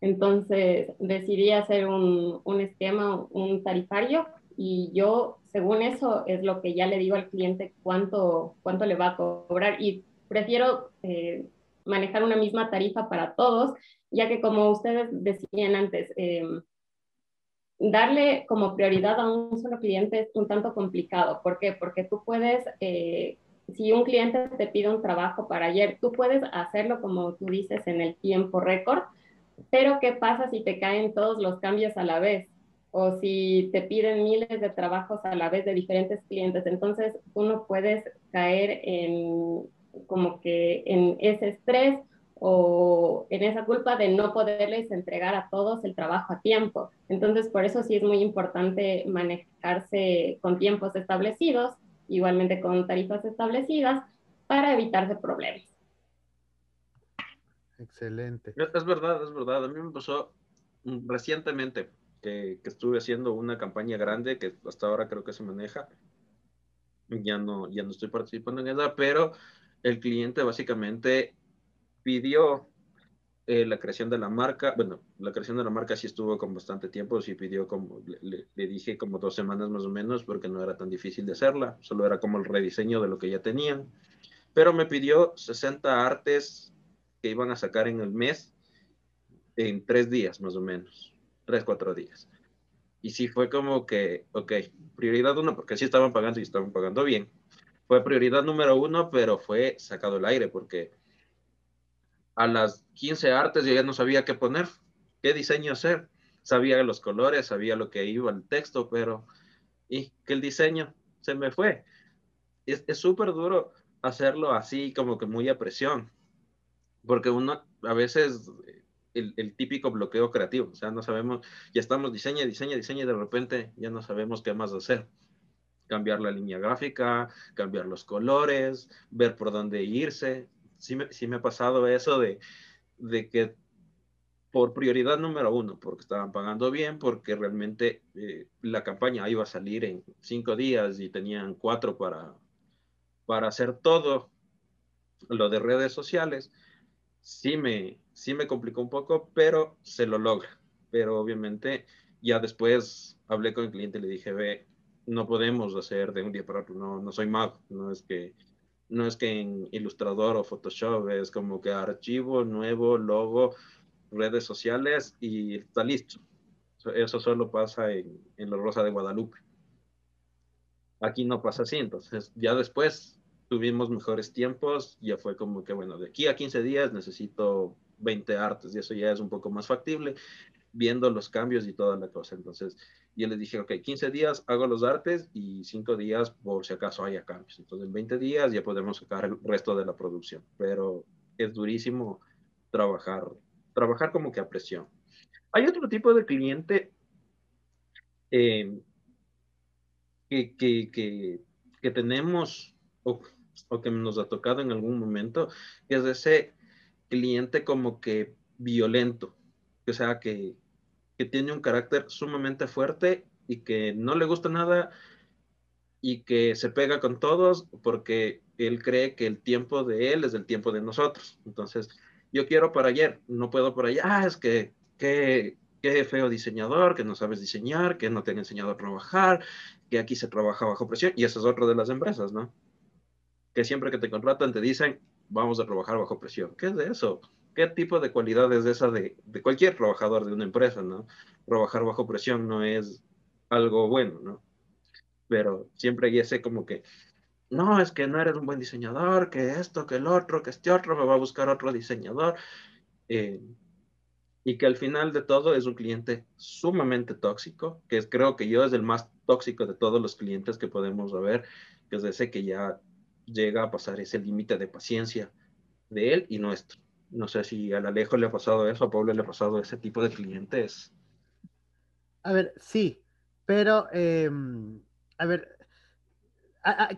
Entonces decidí hacer un, un esquema, un tarifario y yo, según eso, es lo que ya le digo al cliente cuánto, cuánto le va a cobrar y prefiero eh, manejar una misma tarifa para todos, ya que como ustedes decían antes, em, darle como prioridad a un solo cliente es un tanto complicado. ¿Por qué? Porque tú puedes, eh, si un cliente te pide un trabajo para ayer, tú puedes hacerlo como tú dices en el tiempo récord, pero ¿qué pasa si te caen todos los cambios a la vez? O si te piden miles de trabajos a la vez de diferentes clientes. Entonces, uno puedes caer en como que en ese estrés o en esa culpa de no poderles entregar a todos el trabajo a tiempo. Entonces, por eso sí es muy importante manejarse con tiempos establecidos, igualmente con tarifas establecidas, para evitarse problemas. Excelente. Es verdad, es verdad. A mí me pasó recientemente que, estuve haciendo una campaña grande que hasta ahora creo que se maneja. Ya no, ya no estoy participando en ella, pero el cliente básicamente pidió eh, la creación de la marca. Bueno, la creación de la marca sí estuvo con bastante tiempo, sí pidió como, le, le, dije como dos semanas más o menos, porque no era tan difícil de hacerla, solo era como el rediseño de lo que ya tenían. Pero me pidió 60 artes que iban a sacar en el mes en tres días más o menos tres, cuatro días. Y sí fue como que, ok, prioridad uno, porque sí estaban pagando y estaban pagando bien. Fue prioridad número uno, pero fue sacado el aire, porque a las 15 artes yo ya no sabía qué poner, qué diseño hacer. Sabía los colores, sabía lo que iba el texto, pero y que el diseño se me fue. Es súper duro hacerlo así, como que muy a presión, porque uno a veces el, típico bloqueo creativo. O sea, no sabemos, ya estamos diseña, diseña, diseña y de repente ya no sabemos qué más hacer. Cambiar la línea gráfica, cambiar los colores, ver por dónde irse. Sí me, sí me ha pasado eso de, de que por prioridad número uno, porque estaban pagando bien, porque realmente eh, la campaña iba a salir en cinco días y tenían cuatro para, para hacer todo lo de redes sociales. Sí me, sí me complicó un poco, pero se lo logra. Pero obviamente ya después hablé con el cliente y le dije, ve, no podemos hacer de un día para otro, no, no soy mago, no es que no es que en Illustrator o Photoshop es como que archivo, nuevo, logo, redes sociales y está listo. Eso solo pasa en, en la Rosa de Guadalupe. Aquí no pasa así, entonces ya después tuvimos mejores tiempos, ya fue como que, bueno, de aquí a 15 días necesito 20 artes y eso ya es un poco más factible, viendo los cambios y toda la cosa. Entonces, yo les dije, ok, 15 días hago los artes y 5 días por si acaso haya cambios. Entonces, en 20 días ya podemos sacar el resto de la producción, pero es durísimo trabajar trabajar como que a presión. Hay otro tipo de cliente eh, que, que, que, tenemos o, o, que nos ha tocado en algún momento, que es ese cliente como que violento, o sea, que, que tiene un carácter sumamente fuerte y que no le gusta nada y que se pega con todos porque él cree que el tiempo de él es el tiempo de nosotros. Entonces, yo quiero para ayer, no puedo por allá, ah, es que qué, qué feo diseñador, que no sabes diseñar, que no te han enseñado a trabajar, que aquí se trabaja bajo presión, y eso es otro de las empresas, ¿no? Que siempre que te contratan te dicen, vamos a trabajar bajo presión. ¿Qué es de eso? ¿Qué tipo de cualidad es esa de, de cualquier trabajador de una empresa, ¿no? Trabajar bajo presión no es algo bueno, ¿no? Pero siempre hay ese como que, no, es que no eres un buen diseñador, que esto, que el otro, que este otro, me va a buscar otro diseñador. Eh, y que al final de todo es un cliente sumamente tóxico, que es, creo que yo es el más tóxico de todos los clientes que podemos ver, que es ese que ya llega a pasar ese límite de paciencia de él y nuestro. No sé si al Alejo le ha pasado eso, a Pablo le ha pasado ese tipo de clientes. A ver, sí, pero, em, a ver,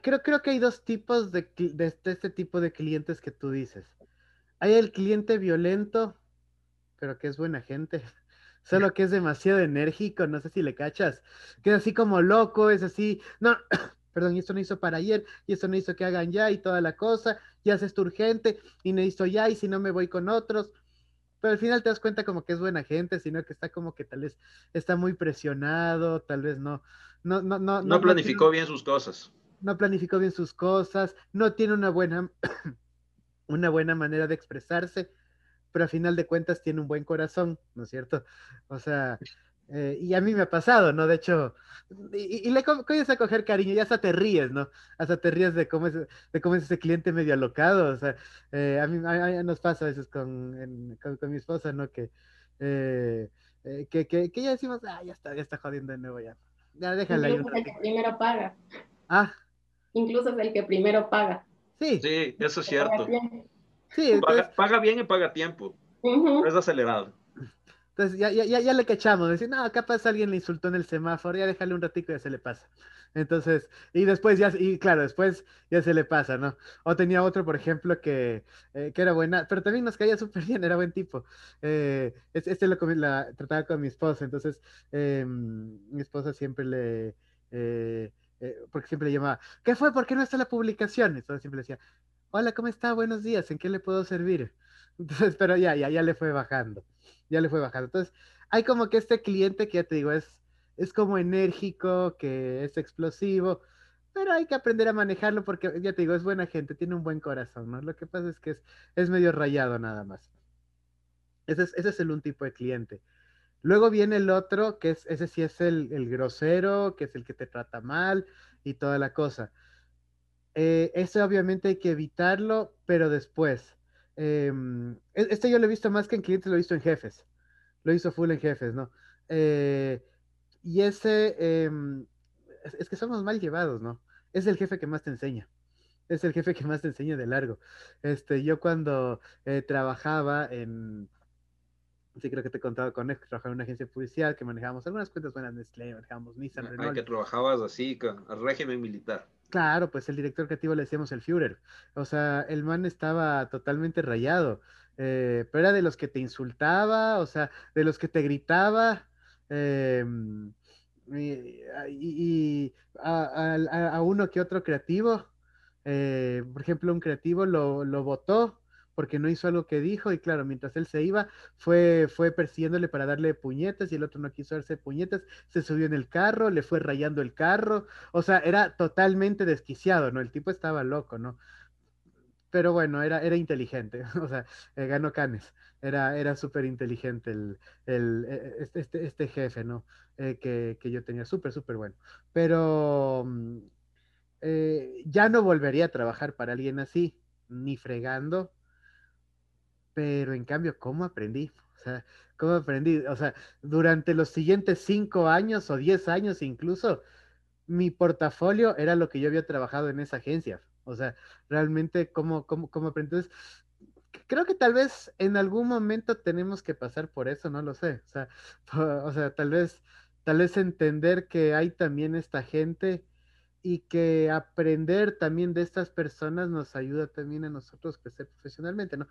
creo, creo que hay dos tipos de, de, este tipo de clientes que tú dices. Hay el cliente violento, pero que es buena gente, [laughs] solo que es demasiado enérgico, no sé si le cachas, que es así como loco, es así, no, perdón, y esto no hizo para ayer, y esto no hizo que hagan ya, y toda la cosa, ya es esto urgente, y necesito ya, y si no me voy con otros, pero al final te das cuenta como que es buena gente, sino que está como que tal vez está muy presionado, tal vez no, no, no, no. No, planificó bien sus cosas no planificó bien sus cosas, no tiene una buena, [coughs] una buena manera de expresarse, pero a final de cuentas tiene un buen corazón, ¿no es cierto? O sea, eh, y a mí me ha pasado, ¿no? De hecho, y, le comienzas a coger cariño y hasta te ríes, ¿no? Hasta te ríes de cómo es, de cómo es ese cliente medio alocado, o sea, eh, a, mí, nos pasa a veces con, con, mi esposa, ¿no? Que, eh, que, que, que, ya decimos, ah, ya está, ya está jodiendo de nuevo ya. Ya déjala ahí. primero paga. Ah, incluso es el que primero paga. Sí, sí eso es cierto. Sí, paga, bien y paga tiempo. Es acelerado. Entonces ya, ya, ya le cachamos, decir, no, capaz alguien le insultó en el semáforo, ya déjale un ratito y ya se le pasa. Entonces, y después ya, y claro, después ya se le pasa, ¿no? O tenía otro, por ejemplo, que, eh, que era buena, pero también nos caía súper bien, era buen tipo. Eh, este lo la, trataba con mi esposa, entonces em, mi esposa siempre le... Eh, porque siempre le llamaba, ¿qué fue? ¿Por qué no está la publicación? Entonces siempre decía, hola, ¿cómo está? Buenos días, ¿en qué le puedo servir? [laughs] Entonces, pero ya, ya, ya le fue bajando, ya le fue bajando. Entonces, hay como que este cliente que ya te digo, es, es como enérgico, que es explosivo, pero hay que aprender a manejarlo porque, ya te digo, es buena gente, tiene un buen corazón, ¿no? Lo que pasa es que es, es medio rayado nada más. Ese es, ese es el un tipo de cliente. Luego viene el otro, que es, ese sí es el, grosero, que es el que te trata mal y toda la cosa. Eh, ese obviamente hay que evitarlo, pero después. Em, e, este yo lo he visto más que en clientes, lo he visto en jefes. Lo hizo full en jefes, ¿no? Eh, y ese, em, es, que somos mal llevados, ¿no? Es el jefe que más te enseña. Es el jefe que más te enseña de largo. Este, yo cuando eh, trabajaba en, Sí, creo que te he contado con él, que trabajaba en una agencia policial, que manejábamos algunas cuentas buenas Nestlé, manejábamos Nissan, Ah, que trabajabas así, con régimen militar. Claro, pues el director creativo le decíamos el Führer. O sea, el man estaba totalmente rayado. eh, pero era de los que te insultaba, o sea, de los que te gritaba. Em, y, a, uno que otro creativo, eh, por ejemplo, un creativo lo, lo votó porque no hizo algo que dijo y claro, mientras él se iba, fue, fue persiguiéndole para darle puñetas y el otro no quiso darse puñetas, se subió en el carro, le fue rayando el carro, o sea, era totalmente desquiciado, ¿no? El tipo estaba loco, ¿no? Pero bueno, era, era inteligente, [laughs] o sea, eh, ganó Canes, era, era súper inteligente el, el, e, este, este, este, jefe, ¿no? Eh, que, que, yo tenía, súper, súper bueno. Pero mm, eh, ya no volvería a trabajar para alguien así, ni fregando, pero en cambio, ¿cómo aprendí? O sea, ¿cómo aprendí? O sea, durante los siguientes cinco años o diez años incluso, mi portafolio era lo que yo había trabajado en esa agencia. O sea, realmente, ¿cómo, cómo, cómo aprendí? Entonces, creo que tal vez en algún momento tenemos que pasar por eso, no lo sé. O sea, [laughs] o sea tal vez, tal vez entender que hay también esta gente y que aprender también de estas personas nos ayuda también a nosotros crecer profesionalmente, ¿no?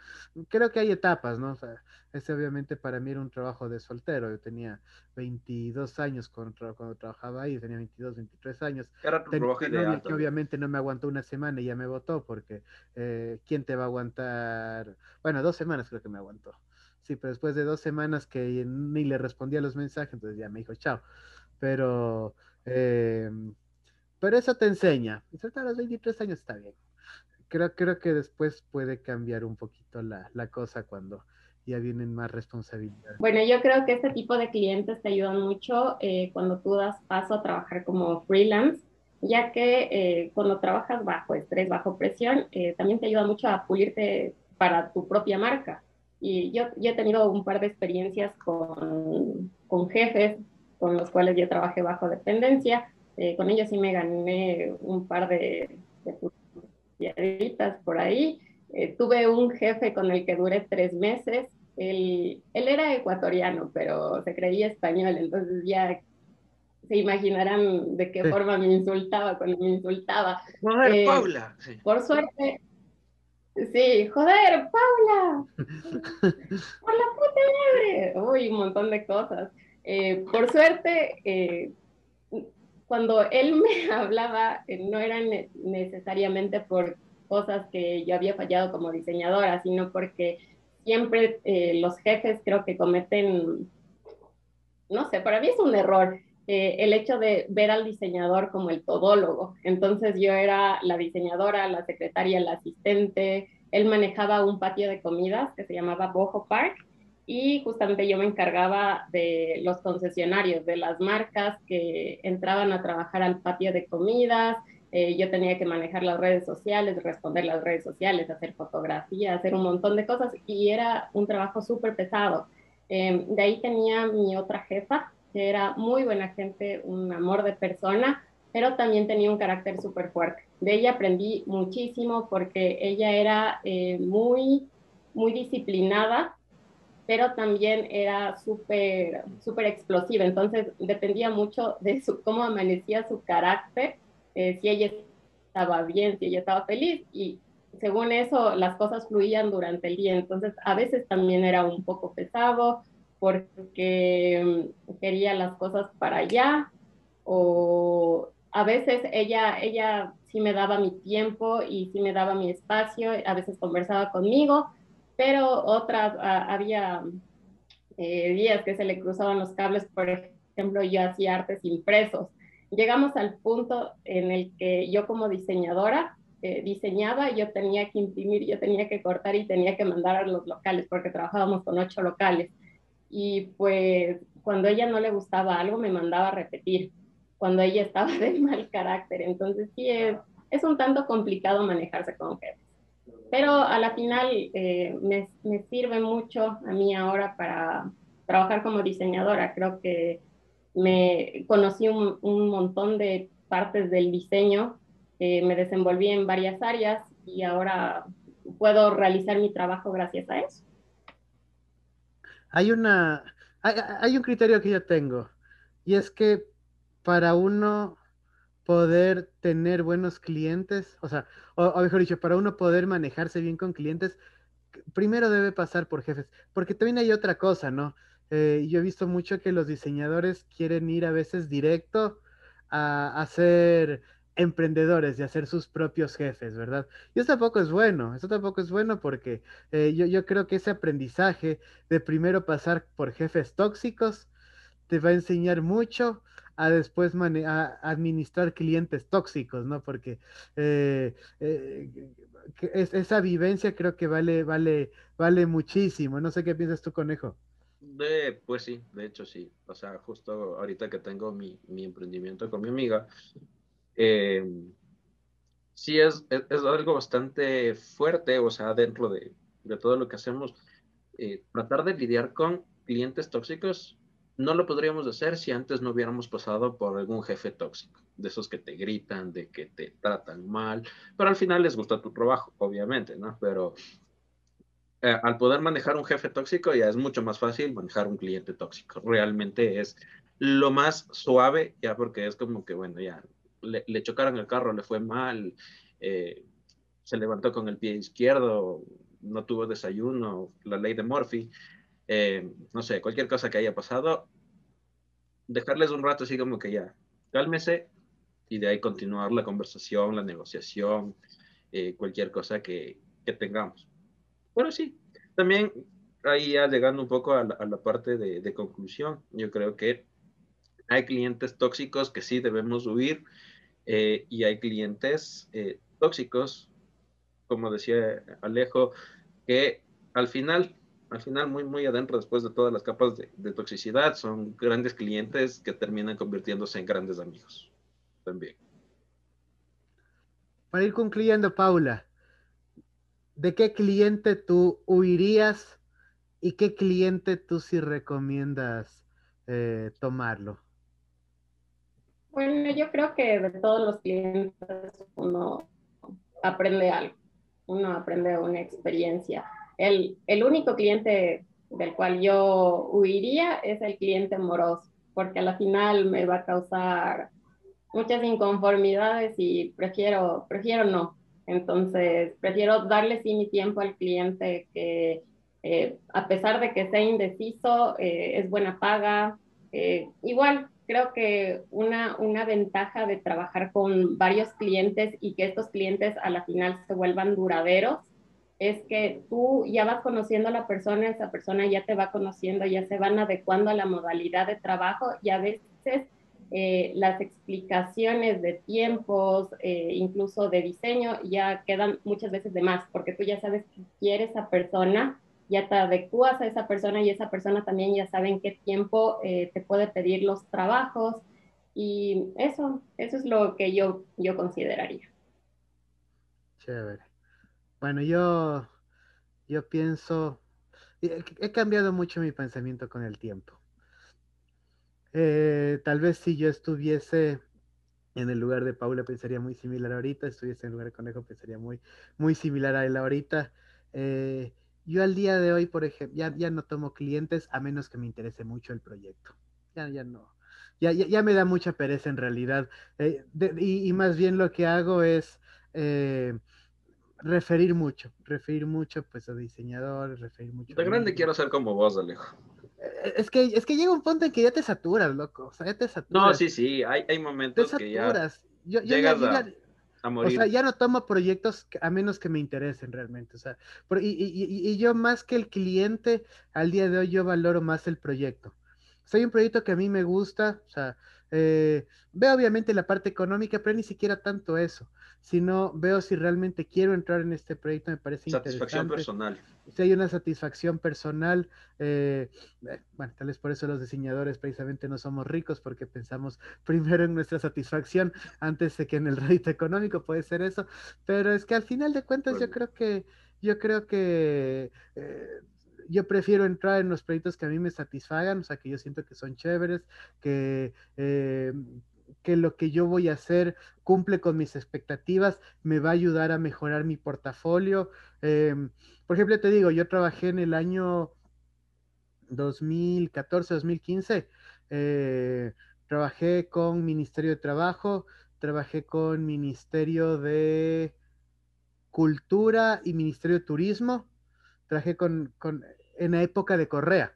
Creo que hay etapas, ¿no? O sea, ese obviamente para mí era un trabajo de soltero, yo tenía 22 años cuando, cuando trabajaba ahí, tenía 22, 23 años. Era tu trabajo ideal. Que obviamente no me aguantó una semana y ya me votó, porque eh, ¿quién te va a aguantar? Bueno, dos semanas creo que me aguantó. Sí, pero después de dos semanas que ni le respondía los mensajes, entonces ya me dijo chao. Pero... Eh, pero eso te enseña. Y a los 23 años está bien. Creo, creo que después puede cambiar un poquito la, la cosa cuando ya vienen más responsabilidades. Bueno, yo creo que este tipo de clientes te ayudan mucho eh, cuando tú das paso a trabajar como freelance, ya que eh, cuando trabajas bajo estrés, bajo presión, eh, también te ayuda mucho a pulirte para tu propia marca. Y yo, yo he tenido un par de experiencias con, con jefes con los cuales yo trabajé bajo dependencia, eh, con ellos sí me gané un par de, de por ahí. Eh, tuve un jefe con el que duré tres meses. Él, él, era ecuatoriano, pero se creía español, entonces ya se imaginarán de qué forma me insultaba cuando me insultaba. Joder, eh, Paula. Por suerte, sí, joder, Paula. [laughs] por la puta madre. Uy, un montón de cosas. por suerte, cuando él [laughs] me hablaba, eh, no eran necesariamente por cosas que yo había fallado como diseñadora, sino porque siempre eh, los jefes creo que cometen, no sé, para mí es un error eh, el hecho de ver al diseñador como el todólogo. Entonces yo era la diseñadora, la secretaria, la asistente. Él manejaba un patio de comidas que se llamaba Bojo Park y justamente yo me encargaba de los concesionarios, de las marcas que entraban a trabajar al patio de comidas. Eh, yo tenía que manejar las redes sociales, responder las redes sociales, hacer fotografía, hacer un montón de cosas y era un trabajo súper pesado. Em, de ahí tenía mi otra jefa, que era muy buena gente, un amor de persona, pero también tenía un carácter súper fuerte. De ella aprendí muchísimo porque ella era eh, muy, muy disciplinada pero también era súper, súper explosiva, entonces dependía mucho de su, cómo amanecía su carácter, eh, si ella estaba bien, si ella estaba feliz, y según eso las cosas fluían durante el día, entonces a veces también era un poco pesado porque mm, quería las cosas para allá, o a veces ella, ella sí me daba mi tiempo y sí me daba mi espacio, a veces conversaba conmigo, pero otras, ah, había eh, días que se le cruzaban los cables, por ejemplo, yo hacía artes impresos. Llegamos al punto en el que yo como diseñadora eh, diseñaba, yo tenía que imprimir, yo tenía que cortar y tenía que mandar a los locales, porque trabajábamos con ocho locales. Y pues cuando a ella no le gustaba algo, me mandaba a repetir, cuando ella estaba [laughs] de mal carácter. Entonces sí es, es un tanto complicado manejarse con jefe pero a la final eh, me, me, sirve mucho a mí ahora para trabajar como diseñadora. Creo que me conocí un, un montón de partes del diseño, eh, me desenvolví en varias áreas y ahora puedo realizar mi trabajo gracias a eso. Hay una, hay, hay un criterio que yo tengo y es que para uno poder tener buenos clientes, o sea, o, mejor dicho, para uno poder manejarse bien con clientes, primero debe pasar por jefes, porque también hay otra cosa, ¿no? Eh, yo he visto mucho que los diseñadores quieren ir a veces directo a, hacer emprendedores y hacer sus propios jefes, ¿verdad? Y eso tampoco es bueno, eso tampoco es bueno porque eh, yo, yo creo que ese aprendizaje de primero pasar por jefes tóxicos te va a enseñar mucho a después administrar clientes tóxicos, ¿no? Porque eh, eh, esa vivencia creo que vale, vale, vale muchísimo. No sé qué piensas tú, conejo. De, pues sí, de hecho sí. O sea, justo ahorita que tengo mi, mi emprendimiento con mi amiga, eh, sí es, es, algo bastante fuerte, o sea, dentro de, de todo lo que hacemos, tratar de lidiar con clientes tóxicos no lo podríamos hacer si antes no hubiéramos pasado por algún jefe tóxico, de esos que te gritan, de que te tratan mal, pero al final les gusta tu trabajo, obviamente, ¿no? Pero eh, al poder manejar un jefe tóxico ya es mucho más fácil manejar un cliente tóxico. Realmente es lo más suave, ya porque es como que, bueno, ya le, chocaron el carro, le fue mal, eh, se levantó con el pie izquierdo, no tuvo desayuno, la ley de Murphy. Eh, no sé, cualquier cosa que haya pasado, dejarles un rato así como que ya, cálmese y de ahí continuar la conversación, la negociación, eh, cualquier cosa que, tengamos. Bueno, sí, también ahí ya llegando un poco a la, parte de, de, conclusión, yo creo que hay clientes tóxicos que sí debemos huir eh, y hay clientes tóxicos, como decía Alejo, que al final al final muy, muy adentro, después de todas las capas de, toxicidad, son grandes clientes que terminan convirtiéndose en grandes amigos también. Para ir concluyendo, Paula, ¿de qué cliente tú huirías y qué cliente tú sí recomiendas eh, tomarlo? Bueno, yo creo que de todos los clientes uno aprende algo, uno aprende una experiencia el, el único cliente del cual yo huiría es el cliente moroso, porque a la final me va a causar muchas inconformidades y prefiero, prefiero no. Entonces, prefiero darle sí mi tiempo al cliente que eh, a pesar de que sea indeciso, eh, es buena paga. Eh, igual, creo que una, una ventaja de trabajar con varios clientes y que estos clientes a la final se vuelvan duraderos es que tú ya vas conociendo a la persona, esa persona ya te va conociendo, ya se van adecuando a la modalidad de trabajo y a veces eh, las explicaciones de tiempos, eh, incluso de diseño, ya quedan muchas veces de más, porque tú ya sabes qué quiere esa persona, ya te adecuas a esa persona y esa persona también ya sabe en qué tiempo eh, te puede pedir los trabajos y eso, eso es lo que yo, yo consideraría. Chévere. Bueno, yo, yo pienso, he cambiado mucho mi pensamiento con el tiempo. Eh, tal vez si yo estuviese en el lugar de Paula pensaría muy similar ahorita, estuviese en el lugar de Conejo pensaría muy, muy similar a él ahorita. Eh, yo al día de hoy, por ejemplo, ya, ya, no tomo clientes a menos que me interese mucho el proyecto. Ya, ya no. Ya, ya, me da mucha pereza en realidad. Eh, y, más bien lo que hago es referir mucho, referir mucho pues a diseñadores, referir mucho. De grande quiero ser como vos, Alejo. Eh, es que, es que llega un punto en que ya te saturas, loco. O sea, ya te saturas. No, sí, sí, hay, hay momentos te saturas. que ya llegas a, a, morir. O sea, ya no tomo proyectos a menos que me interesen realmente. O sea, y, y, y, yo más que el cliente, al día de hoy yo valoro más el proyecto. Soy un proyecto que a mí me gusta, o sea, eh, veo obviamente la parte económica, pero ni siquiera tanto eso, sino veo si realmente quiero entrar en este proyecto, me parece satisfacción personal. Si hay una satisfacción personal, eh, eh, bueno, tal vez por eso los diseñadores precisamente no somos ricos, porque pensamos [laughs] primero en nuestra satisfacción antes de que en el rédito económico puede ser eso, pero es que al final de cuentas yo creo que yo creo que yo prefiero entrar en los proyectos que a mí me satisfagan, o sea, que yo siento que son chéveres, que, eh, que lo que yo voy a hacer cumple con mis expectativas, me va a ayudar a mejorar mi portafolio. Em, por ejemplo, te digo, yo trabajé en el año 2014, 2015, eh, trabajé con Ministerio de Trabajo, trabajé con Ministerio de Cultura y Ministerio de Turismo trabajé con, con, en la época de Correa.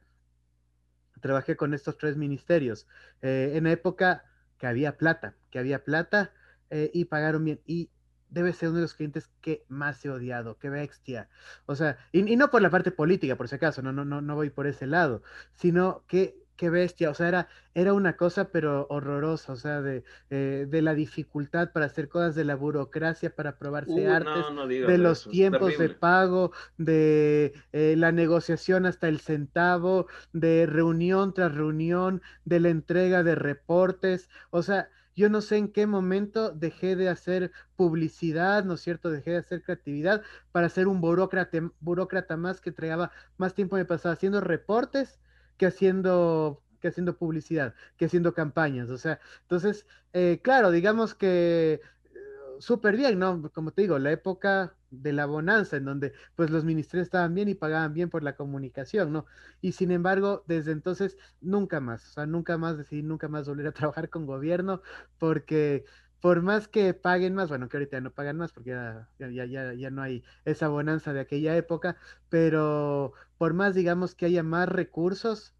Trabajé con estos tres ministerios. Eh, en la época que había plata, que había plata eh, y pagaron bien. Y debe ser uno de los clientes que más he odiado, que bestia. O sea, y, y, no por la parte política, por si acaso, no, no, no, no voy por ese lado, sino que qué bestia, o sea, era, era una cosa pero horrorosa, o sea, de, eh, de la dificultad para hacer cosas, de la burocracia para aprobarse Uh, artes, no, no digas de los tiempos de pago, de eh, la negociación hasta el centavo, de reunión tras reunión, de la entrega de reportes, o sea, yo no sé en qué momento dejé de hacer publicidad, ¿no es cierto? Dejé de hacer creatividad para ser un burócrata, burócrata más que entregaba más tiempo me pasaba haciendo reportes que haciendo, que haciendo publicidad, que haciendo campañas. O sea, entonces, eh, claro, digamos que eh, súper bien, ¿no? Como te digo, la época de la bonanza, en donde pues los ministerios estaban bien y pagaban bien por la comunicación, ¿no? Y sin embargo, desde entonces, nunca más, o sea, nunca más decidí, nunca más volver a [laughs] trabajar con gobierno, porque por más que paguen más, bueno, que ahorita ya no pagan más porque ya, ya, ya, ya no hay esa bonanza de aquella época, pero por más, digamos, que haya más recursos,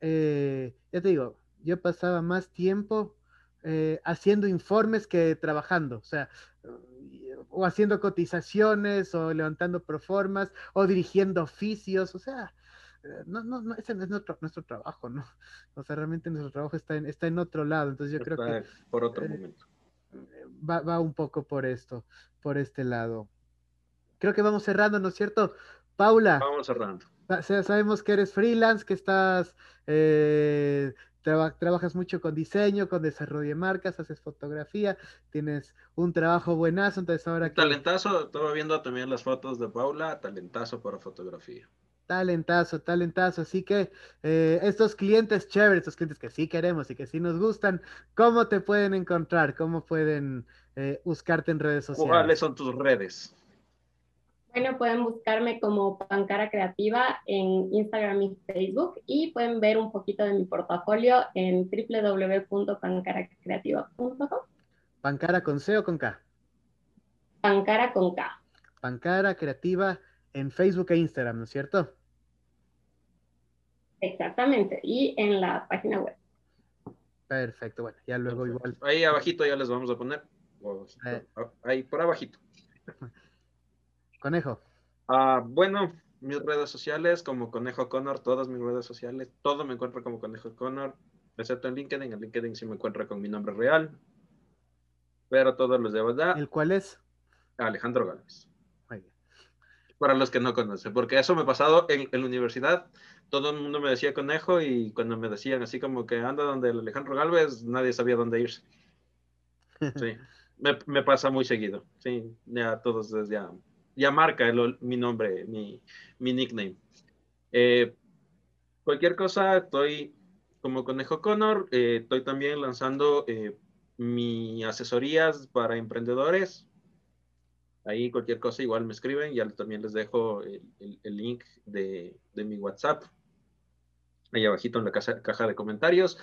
eh, ya te digo, yo pasaba más tiempo eh, haciendo informes que trabajando, o sea, o haciendo cotizaciones, o levantando proformas, o dirigiendo oficios, o sea, eh, no, no, no, ese no es nuestro, nuestro trabajo, ¿no? O sea, realmente nuestro trabajo está en, está en otro lado, entonces yo creo que por otro eh, momento. Va, va un poco por esto, por este lado. Creo que vamos cerrando, ¿no es cierto? Paula, Vamos cerrando. sa- sa- sabemos que eres freelance, que estás, eh, traba- trabajas mucho con diseño, con desarrollo de marcas, haces fotografía, tienes un trabajo buenazo, entonces ahora que Talentazo, estaba viendo también las fotos de Paula, talentazo para fotografía. Talentazo, talentazo, así que eh, estos clientes chéveres, estos clientes que sí queremos y que sí nos gustan, ¿cómo te pueden encontrar? ¿Cómo pueden eh, buscarte en redes ¿Cuáles sociales? son tus redes? Bueno, pueden buscarme como Pancara Creativa en Instagram y Facebook y pueden ver un poquito de mi portafolio en www.pancaracreativa.com. Pancara con C o con K. Pancara con K. Pancara Creativa en Facebook e Instagram, ¿no es cierto? Exactamente. Y en la página web. Perfecto, bueno, ya luego igual. Ahí abajito ya les vamos a poner. Eh. Ahí por abajito. [laughs] Conejo, Ah, bueno, mis redes sociales como Conejo Connor, todas mis redes sociales, todo me encuentra como Conejo Connor, excepto en LinkedIn. En LinkedIn sí me encuentra con mi nombre real, pero todos los de verdad, ¿el cuál es? Alejandro Gálvez. Para los que no conocen, porque eso me ha pasado en, en la universidad. Todo el mundo me decía conejo y cuando me decían así como que anda donde el Alejandro Galvez, nadie sabía dónde irse. Sí, [laughs] me, me pasa muy seguido. Sí, ya todos ya, ya marca el- mi nombre, mi, mi nickname. Eh, cualquier cosa, estoy como Conejo Connor, eh, estoy también lanzando eh, mi asesorías para emprendedores. Ahí cualquier cosa igual me escriben, ya también les dejo el, el- link de, de mi WhatsApp ahí abajito en la caja, caja de comentarios.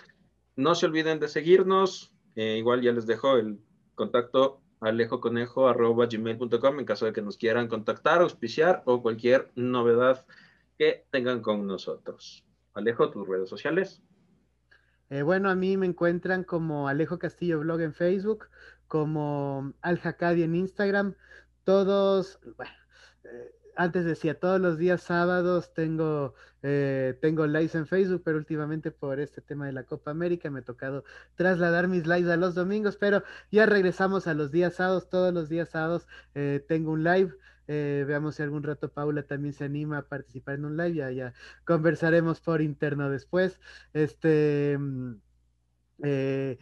No se olviden de seguirnos, eh, igual ya les dejo el contacto alejoconejo.gmail.com en caso de que nos quieran contactar, auspiciar o cualquier novedad que tengan con nosotros. Alejo, tus redes sociales. Eh, bueno, a mí me encuentran como Alejo Castillo Blog en Facebook, como Al en Instagram. Todos, bueno, eh, antes decía, todos los días sábados tengo, eh, tengo lives en Facebook, pero últimamente por este tema de la Copa América me ha tocado trasladar mis lives a los domingos, pero ya regresamos a los días sábados, todos los días sábados eh, tengo un live. Eh, veamos si algún rato Paula también se anima a participar en un live, ya, ya conversaremos por interno después. Este, mm, eh,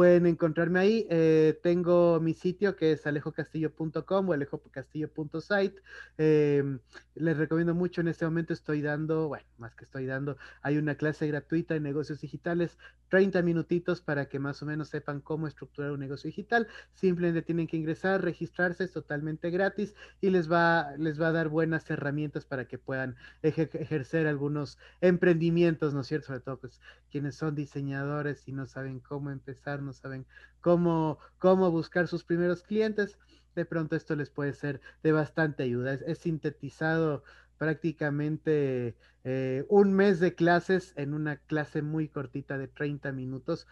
pueden encontrarme ahí. eh, tengo mi sitio que es alejocastillo.com o alejocastillo.site. Eh, les recomiendo mucho. En este momento estoy dando, bueno, más que estoy dando, hay una clase gratuita de negocios digitales, 30 minutitos para que más o menos sepan cómo estructurar un negocio digital. Simplemente tienen que ingresar, registrarse, es totalmente gratis y les va, les va a dar buenas herramientas para que puedan eje- ejercer algunos emprendimientos, ¿no es cierto? Sobre todo, pues quienes son diseñadores y no saben cómo empezar, no saben cómo, cómo buscar sus primeros clientes, de pronto esto les puede ser de bastante ayuda. Es, es sintetizado prácticamente eh, un mes de clases en una clase muy cortita de 30 minutos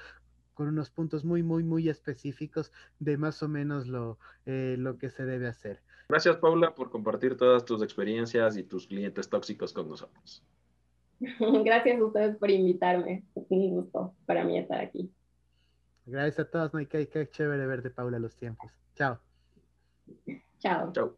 con unos puntos muy, muy, muy específicos de más o menos lo, eh, lo que se debe hacer. Gracias, Paula, por compartir todas tus experiencias y tus clientes tóxicos con nosotros. [laughs] Gracias a ustedes por invitarme. Un gusto para mí estar aquí. Gracias a todos, no qué, qué chévere verte, Paula, los tiempos. Chao. Chao. Chao.